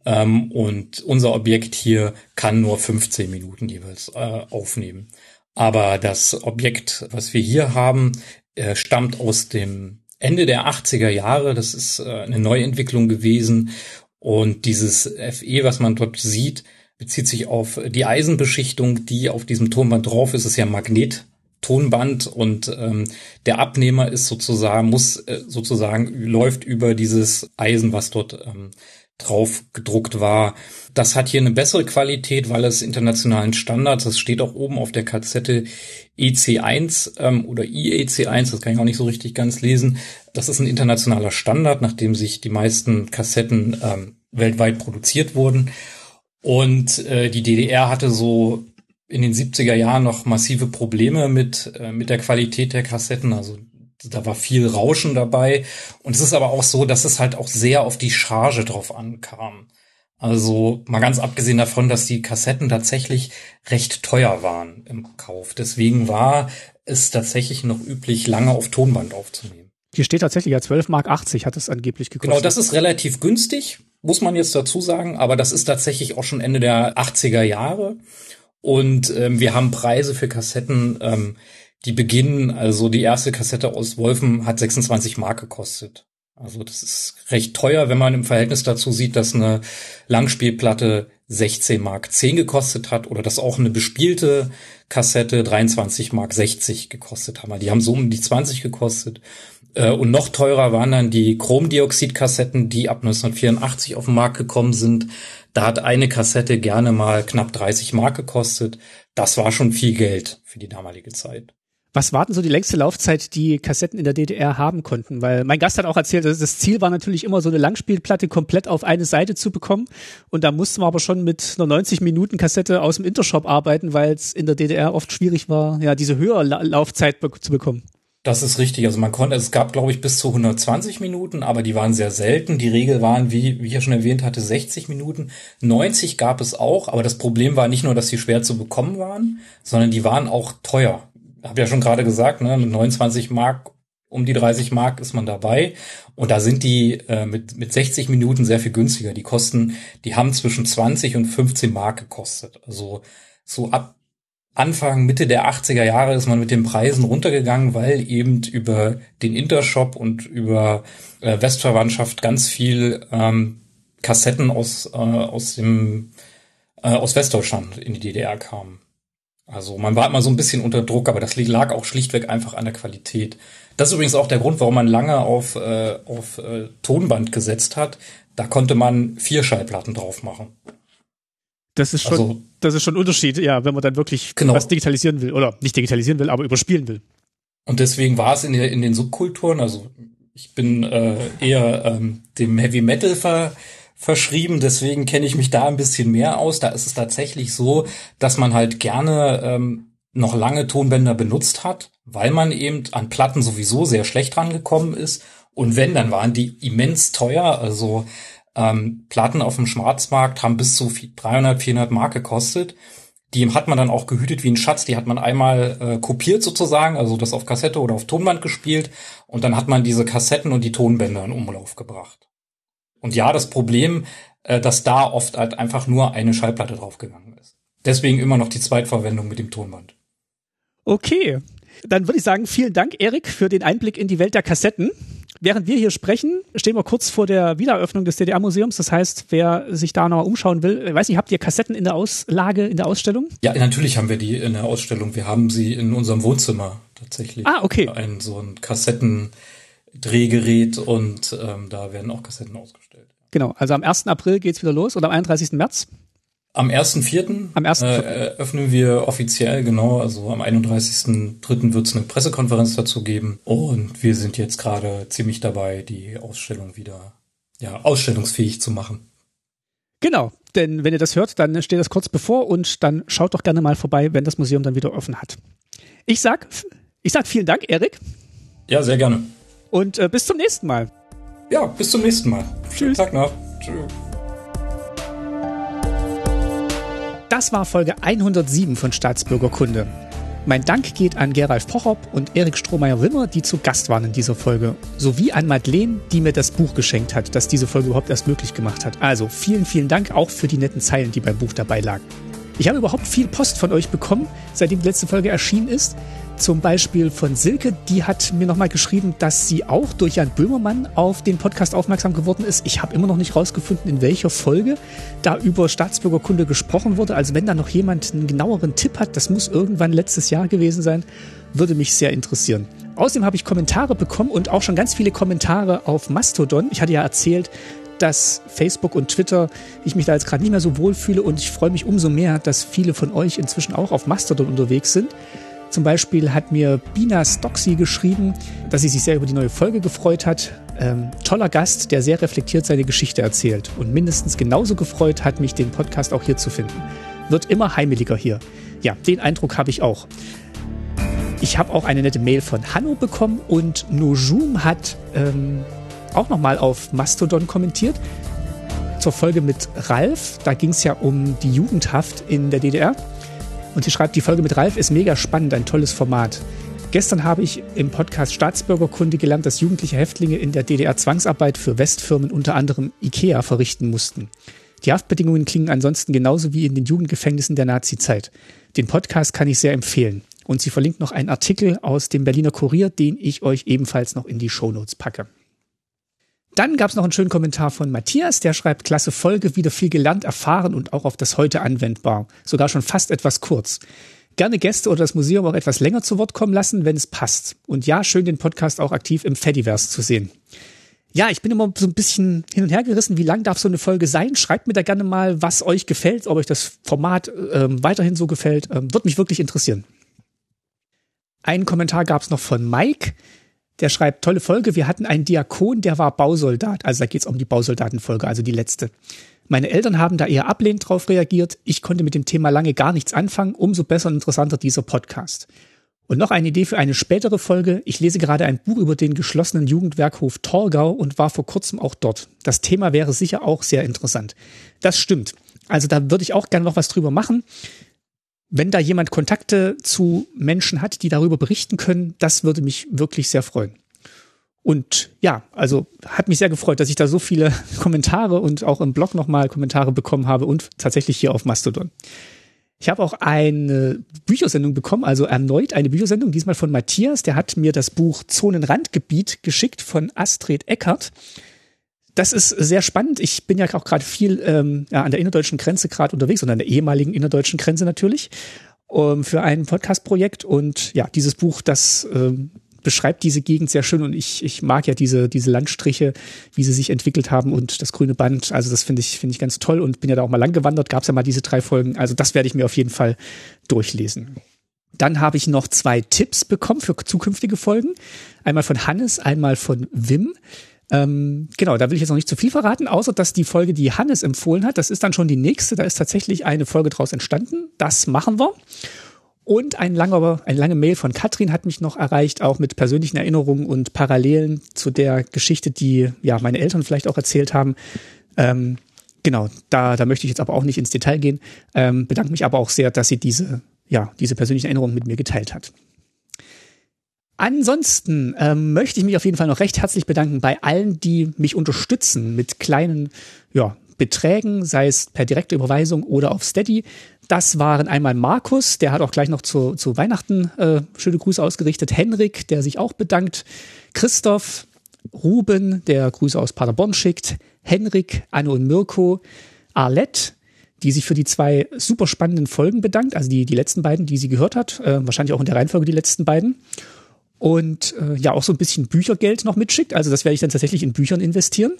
Ähm, und unser Objekt hier kann nur 15 Minuten jeweils äh, aufnehmen. Aber das Objekt, was wir hier haben, äh, stammt aus dem Ende der 80er Jahre. Das ist äh, eine Neuentwicklung gewesen. Und dieses FE, was man dort sieht, bezieht sich auf die Eisenbeschichtung, die auf diesem Tonband drauf ist. Es ist ja Magnet. Tonband und ähm, der Abnehmer ist sozusagen muss äh, sozusagen läuft über dieses Eisen, was dort ähm, drauf gedruckt war. Das hat hier eine bessere Qualität, weil es internationalen Standards, das steht auch oben auf der Kassette EC1 ähm, oder IEC1, das kann ich auch nicht so richtig ganz lesen. Das ist ein internationaler Standard, nachdem sich die meisten Kassetten ähm, weltweit produziert wurden. Und äh, die DDR hatte so in den 70er Jahren noch massive Probleme mit, äh, mit der Qualität der Kassetten. Also da war viel Rauschen dabei. Und es ist aber auch so, dass es halt auch sehr auf die Charge drauf ankam. Also mal ganz abgesehen davon, dass die Kassetten tatsächlich recht teuer waren im Kauf. Deswegen war es tatsächlich noch üblich, lange auf Tonband aufzunehmen. Hier steht tatsächlich ja 12 Mark 80 hat es angeblich gekostet. Genau, das ist relativ günstig, muss man jetzt dazu sagen, aber das ist tatsächlich auch schon Ende der 80er Jahre. Und ähm, wir haben Preise für Kassetten, ähm, die beginnen, also die erste Kassette aus Wolfen hat 26 Mark gekostet. Also das ist recht teuer, wenn man im Verhältnis dazu sieht, dass eine Langspielplatte 16 Mark 10 gekostet hat oder dass auch eine bespielte Kassette 23 Mark 60 gekostet haben. Die haben so um die 20 gekostet. Äh, und noch teurer waren dann die Chromdioxid-Kassetten, die ab 1984 auf den Markt gekommen sind. Da hat eine Kassette gerne mal knapp 30 Mark gekostet. Das war schon viel Geld für die damalige Zeit. Was war denn so die längste Laufzeit, die Kassetten in der DDR haben konnten? Weil mein Gast hat auch erzählt, dass das Ziel war natürlich immer so eine Langspielplatte komplett auf eine Seite zu bekommen. Und da mussten wir aber schon mit einer 90 Minuten Kassette aus dem Intershop arbeiten, weil es in der DDR oft schwierig war, ja, diese höhere Laufzeit be zu bekommen. Das ist richtig. Also man konnte, es gab, glaube ich, bis zu 120 Minuten, aber die waren sehr selten. Die Regel waren, wie, wie ich ja schon erwähnt hatte, 60 Minuten. 90 gab es auch, aber das Problem war nicht nur, dass sie schwer zu bekommen waren, sondern die waren auch teuer habe ja schon gerade gesagt, ne, mit 29 Mark, um die 30 Mark ist man dabei. Und da sind die äh, mit, mit 60 Minuten sehr viel günstiger. Die kosten, die haben zwischen 20 und 15 Mark gekostet. Also so ab Anfang, Mitte der 80er Jahre ist man mit den Preisen runtergegangen, weil eben über den Intershop und über äh, Westverwandtschaft ganz viel ähm, Kassetten aus, äh, aus dem äh, aus Westdeutschland in die DDR kamen. Also man war immer so ein bisschen unter Druck, aber das lag auch schlichtweg einfach an der Qualität. Das ist übrigens auch der Grund, warum man lange auf, äh, auf äh, Tonband gesetzt hat. Da konnte man vier Schallplatten drauf machen. Das ist schon, also, das ist schon ein Unterschied, ja, wenn man dann wirklich genau. was digitalisieren will oder nicht digitalisieren will, aber überspielen will. Und deswegen war es in, der, in den Subkulturen, also ich bin äh, eher ähm, dem Heavy Metal ver, verschrieben, deswegen kenne ich mich da ein bisschen mehr aus. Da ist es tatsächlich so, dass man halt gerne ähm, noch lange Tonbänder benutzt hat, weil man eben an Platten sowieso sehr schlecht rangekommen ist. Und wenn, dann waren die immens teuer. Also ähm, Platten auf dem Schwarzmarkt haben bis zu 300, 400 Mark gekostet. Die hat man dann auch gehütet wie ein Schatz. Die hat man einmal äh, kopiert sozusagen, also das auf Kassette oder auf Tonband gespielt. Und dann hat man diese Kassetten und die Tonbänder in Umlauf gebracht. Und ja, das Problem, äh, dass da oft halt einfach nur eine Schallplatte draufgegangen ist. Deswegen immer noch die Zweitverwendung mit dem Tonband. Okay. Dann würde ich sagen, vielen Dank, Erik, für den Einblick in die Welt der Kassetten. Während wir hier sprechen, stehen wir kurz vor der Wiedereröffnung des DDR-Museums. Das heißt, wer sich da noch umschauen will, ich weiß nicht, habt ihr Kassetten in der Auslage, in der Ausstellung? Ja, natürlich haben wir die in der Ausstellung. Wir haben sie in unserem Wohnzimmer tatsächlich. Ah, okay. Ein so ein Kassettendrehgerät und ähm, da werden auch Kassetten ausgestellt. Genau, also am 1. April geht's wieder los oder am 31. März? Am 1.4. Am 1. Äh, öffnen wir offiziell, genau, also am 31.3. wird es eine Pressekonferenz dazu geben. Und wir sind jetzt gerade ziemlich dabei, die Ausstellung wieder ja, ausstellungsfähig zu machen. Genau, denn wenn ihr das hört, dann steht das kurz bevor und dann schaut doch gerne mal vorbei, wenn das Museum dann wieder offen hat. Ich sag, ich sag vielen Dank, Erik. Ja, sehr gerne. Und äh, bis zum nächsten Mal. Ja, bis zum nächsten Mal. Tschüss. Tag noch. Tschüss. Das war Folge 107 von Staatsbürgerkunde. Mein Dank geht an Geralf Pochop und Erik Strohmeier-Wimmer, die zu Gast waren in dieser Folge, sowie an Madeleine, die mir das Buch geschenkt hat, das diese Folge überhaupt erst möglich gemacht hat. Also vielen, vielen Dank auch für die netten Zeilen, die beim Buch dabei lagen. Ich habe überhaupt viel Post von euch bekommen, seitdem die letzte Folge erschienen ist. Zum Beispiel von Silke, die hat mir nochmal geschrieben, dass sie auch durch Jan Böhmermann auf den Podcast aufmerksam geworden ist. Ich habe immer noch nicht rausgefunden, in welcher Folge da über Staatsbürgerkunde gesprochen wurde. Also wenn da noch jemand einen genaueren Tipp hat, das muss irgendwann letztes Jahr gewesen sein, würde mich sehr interessieren. Außerdem habe ich Kommentare bekommen und auch schon ganz viele Kommentare auf Mastodon. Ich hatte ja erzählt, dass Facebook und Twitter ich mich da jetzt gerade nicht mehr so wohl fühle und ich freue mich umso mehr, dass viele von euch inzwischen auch auf Mastodon unterwegs sind. Zum Beispiel hat mir Bina Stoxy geschrieben, dass sie sich sehr über die neue Folge gefreut hat. Ähm, toller Gast, der sehr reflektiert seine Geschichte erzählt. Und mindestens genauso gefreut hat mich, den Podcast auch hier zu finden. Wird immer heimeliger hier. Ja, den Eindruck habe ich auch. Ich habe auch eine nette Mail von Hanno bekommen und Nojum hat ähm, auch nochmal auf Mastodon kommentiert. Zur Folge mit Ralf, da ging es ja um die Jugendhaft in der DDR. Und sie schreibt, die Folge mit Ralf ist mega spannend, ein tolles Format. Gestern habe ich im Podcast Staatsbürgerkunde gelernt, dass jugendliche Häftlinge in der DDR Zwangsarbeit für Westfirmen, unter anderem IKEA, verrichten mussten. Die Haftbedingungen klingen ansonsten genauso wie in den Jugendgefängnissen der Nazi-Zeit. Den Podcast kann ich sehr empfehlen. Und sie verlinkt noch einen Artikel aus dem Berliner Kurier, den ich euch ebenfalls noch in die Shownotes packe. Dann gab es noch einen schönen Kommentar von Matthias, der schreibt, klasse Folge, wieder viel gelernt, erfahren und auch auf das heute anwendbar. Sogar schon fast etwas kurz. Gerne Gäste oder das Museum auch etwas länger zu Wort kommen lassen, wenn es passt. Und ja, schön den Podcast auch aktiv im Fediverse zu sehen. Ja, ich bin immer so ein bisschen hin und her gerissen, wie lang darf so eine Folge sein? Schreibt mir da gerne mal, was euch gefällt, ob euch das Format ähm, weiterhin so gefällt. Ähm, Würde mich wirklich interessieren. Einen Kommentar gab es noch von Mike. Der schreibt, tolle Folge, wir hatten einen Diakon, der war Bausoldat. Also da geht es um die Bausoldatenfolge, also die letzte. Meine Eltern haben da eher ablehnend drauf reagiert. Ich konnte mit dem Thema lange gar nichts anfangen. Umso besser und interessanter dieser Podcast. Und noch eine Idee für eine spätere Folge. Ich lese gerade ein Buch über den geschlossenen Jugendwerkhof Torgau und war vor kurzem auch dort. Das Thema wäre sicher auch sehr interessant. Das stimmt. Also da würde ich auch gerne noch was drüber machen wenn da jemand Kontakte zu Menschen hat, die darüber berichten können, das würde mich wirklich sehr freuen. Und ja, also hat mich sehr gefreut, dass ich da so viele Kommentare und auch im Blog nochmal Kommentare bekommen habe und tatsächlich hier auf Mastodon. Ich habe auch eine Büchersendung bekommen, also erneut eine Büchersendung, diesmal von Matthias. Der hat mir das Buch Zonenrandgebiet geschickt von Astrid Eckert das ist sehr spannend. Ich bin ja auch gerade viel ähm, ja, an der innerdeutschen Grenze gerade unterwegs und an der ehemaligen innerdeutschen Grenze natürlich. um, für ein Podcast-Projekt. Und ja, dieses Buch, das ähm, beschreibt diese Gegend sehr schön und ich, ich mag ja diese, diese Landstriche, wie sie sich entwickelt haben und das grüne Band. Also das finde ich, finde ich ganz toll und bin ja da auch mal lang gewandert, gab es ja mal diese drei Folgen. Also das werde ich mir auf jeden Fall durchlesen. Dann habe ich noch zwei Tipps bekommen für zukünftige Folgen. Einmal von Hannes, einmal von Wim. Ähm, genau, da will ich jetzt noch nicht zu viel verraten, außer dass die Folge, die Hannes empfohlen hat, das ist dann schon die nächste. Da ist tatsächlich eine Folge draus entstanden. Das machen wir. Und ein langer, eine lange Mail von Katrin hat mich noch erreicht, auch mit persönlichen Erinnerungen und Parallelen zu der Geschichte, die ja meine Eltern vielleicht auch erzählt haben. Ähm, genau, da, da möchte ich jetzt aber auch nicht ins Detail gehen. Ähm, bedanke mich aber auch sehr, dass sie diese, ja, diese persönlichen Erinnerungen mit mir geteilt hat. Ansonsten ähm, möchte ich mich auf jeden Fall noch recht herzlich bedanken bei allen, die mich unterstützen mit kleinen ja, Beträgen, sei es per direkte Überweisung oder auf Steady. Das waren einmal Markus, der hat auch gleich noch zu, zu Weihnachten äh, schöne Grüße ausgerichtet. Henrik, der sich auch bedankt. Christoph, Ruben, der Grüße aus Paderborn schickt. Henrik, Anne und Mirko. Arlette, die sich für die zwei super spannenden Folgen bedankt, also die, die letzten beiden, die sie gehört hat, äh, wahrscheinlich auch in der Reihenfolge die letzten beiden. Und äh, ja, auch so ein bisschen Büchergeld noch mitschickt, also das werde ich dann tatsächlich in Büchern investieren.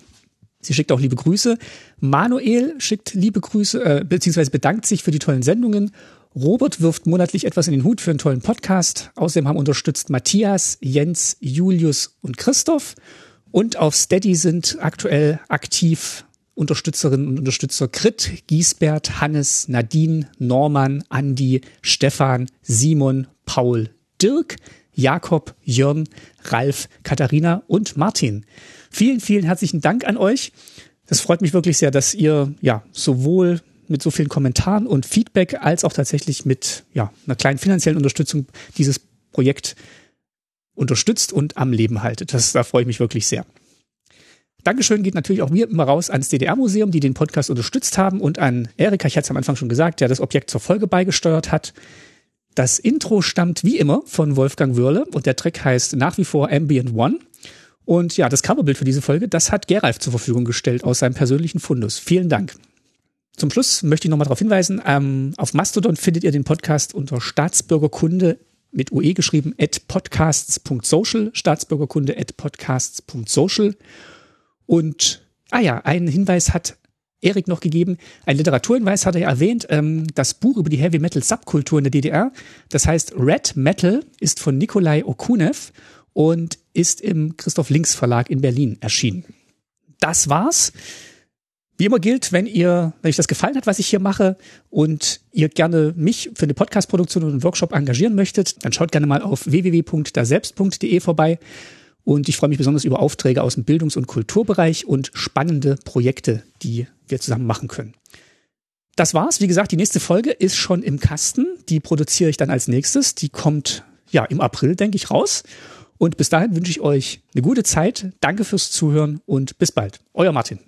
Sie schickt auch liebe Grüße. Manuel schickt liebe Grüße, äh, beziehungsweise bedankt sich für die tollen Sendungen. Robert wirft monatlich etwas in den Hut für einen tollen Podcast. Außerdem haben unterstützt Matthias, Jens, Julius und Christoph. Und auf Steady sind aktuell aktiv Unterstützerinnen und Unterstützer Grit, Giesbert, Hannes, Nadine, Norman, Andi, Stefan, Simon, Paul, Dirk, Jakob, Jörn, Ralf, Katharina und Martin. Vielen, vielen herzlichen Dank an euch. Das freut mich wirklich sehr, dass ihr ja sowohl mit so vielen Kommentaren und Feedback als auch tatsächlich mit ja, einer kleinen finanziellen Unterstützung dieses Projekt unterstützt und am Leben haltet. Das, da freue ich mich wirklich sehr. Dankeschön geht natürlich auch mir immer raus ans DDR-Museum, die den Podcast unterstützt haben und an Erika, ich hatte es am Anfang schon gesagt, der das Objekt zur Folge beigesteuert hat. Das Intro stammt wie immer von Wolfgang Würle und der Track heißt nach wie vor Ambient One. Und ja, das Coverbild für diese Folge, das hat Geralf zur Verfügung gestellt aus seinem persönlichen Fundus. Vielen Dank. Zum Schluss möchte ich nochmal darauf hinweisen, ähm, auf Mastodon findet ihr den Podcast unter Staatsbürgerkunde mit UE geschrieben at podcasts.social, Staatsbürgerkunde at podcasts.social. Und, ah ja, einen Hinweis hat Erik noch gegeben. Ein Literaturhinweis hat er erwähnt, ähm, das Buch über die Heavy Metal Subkultur in der DDR. Das heißt Red Metal ist von Nikolai Okunev und ist im Christoph Links Verlag in Berlin erschienen. Das war's. Wie immer gilt, wenn ihr, wenn euch das gefallen hat, was ich hier mache und ihr gerne mich für eine Podcast-Produktion und einen Workshop engagieren möchtet, dann schaut gerne mal auf www.daselbst.de vorbei. Und ich freue mich besonders über Aufträge aus dem Bildungs- und Kulturbereich und spannende Projekte, die wir zusammen machen können. Das war's. Wie gesagt, die nächste Folge ist schon im Kasten. Die produziere ich dann als nächstes. Die kommt ja im April, denke ich, raus. Und bis dahin wünsche ich euch eine gute Zeit. Danke fürs Zuhören und bis bald. Euer Martin.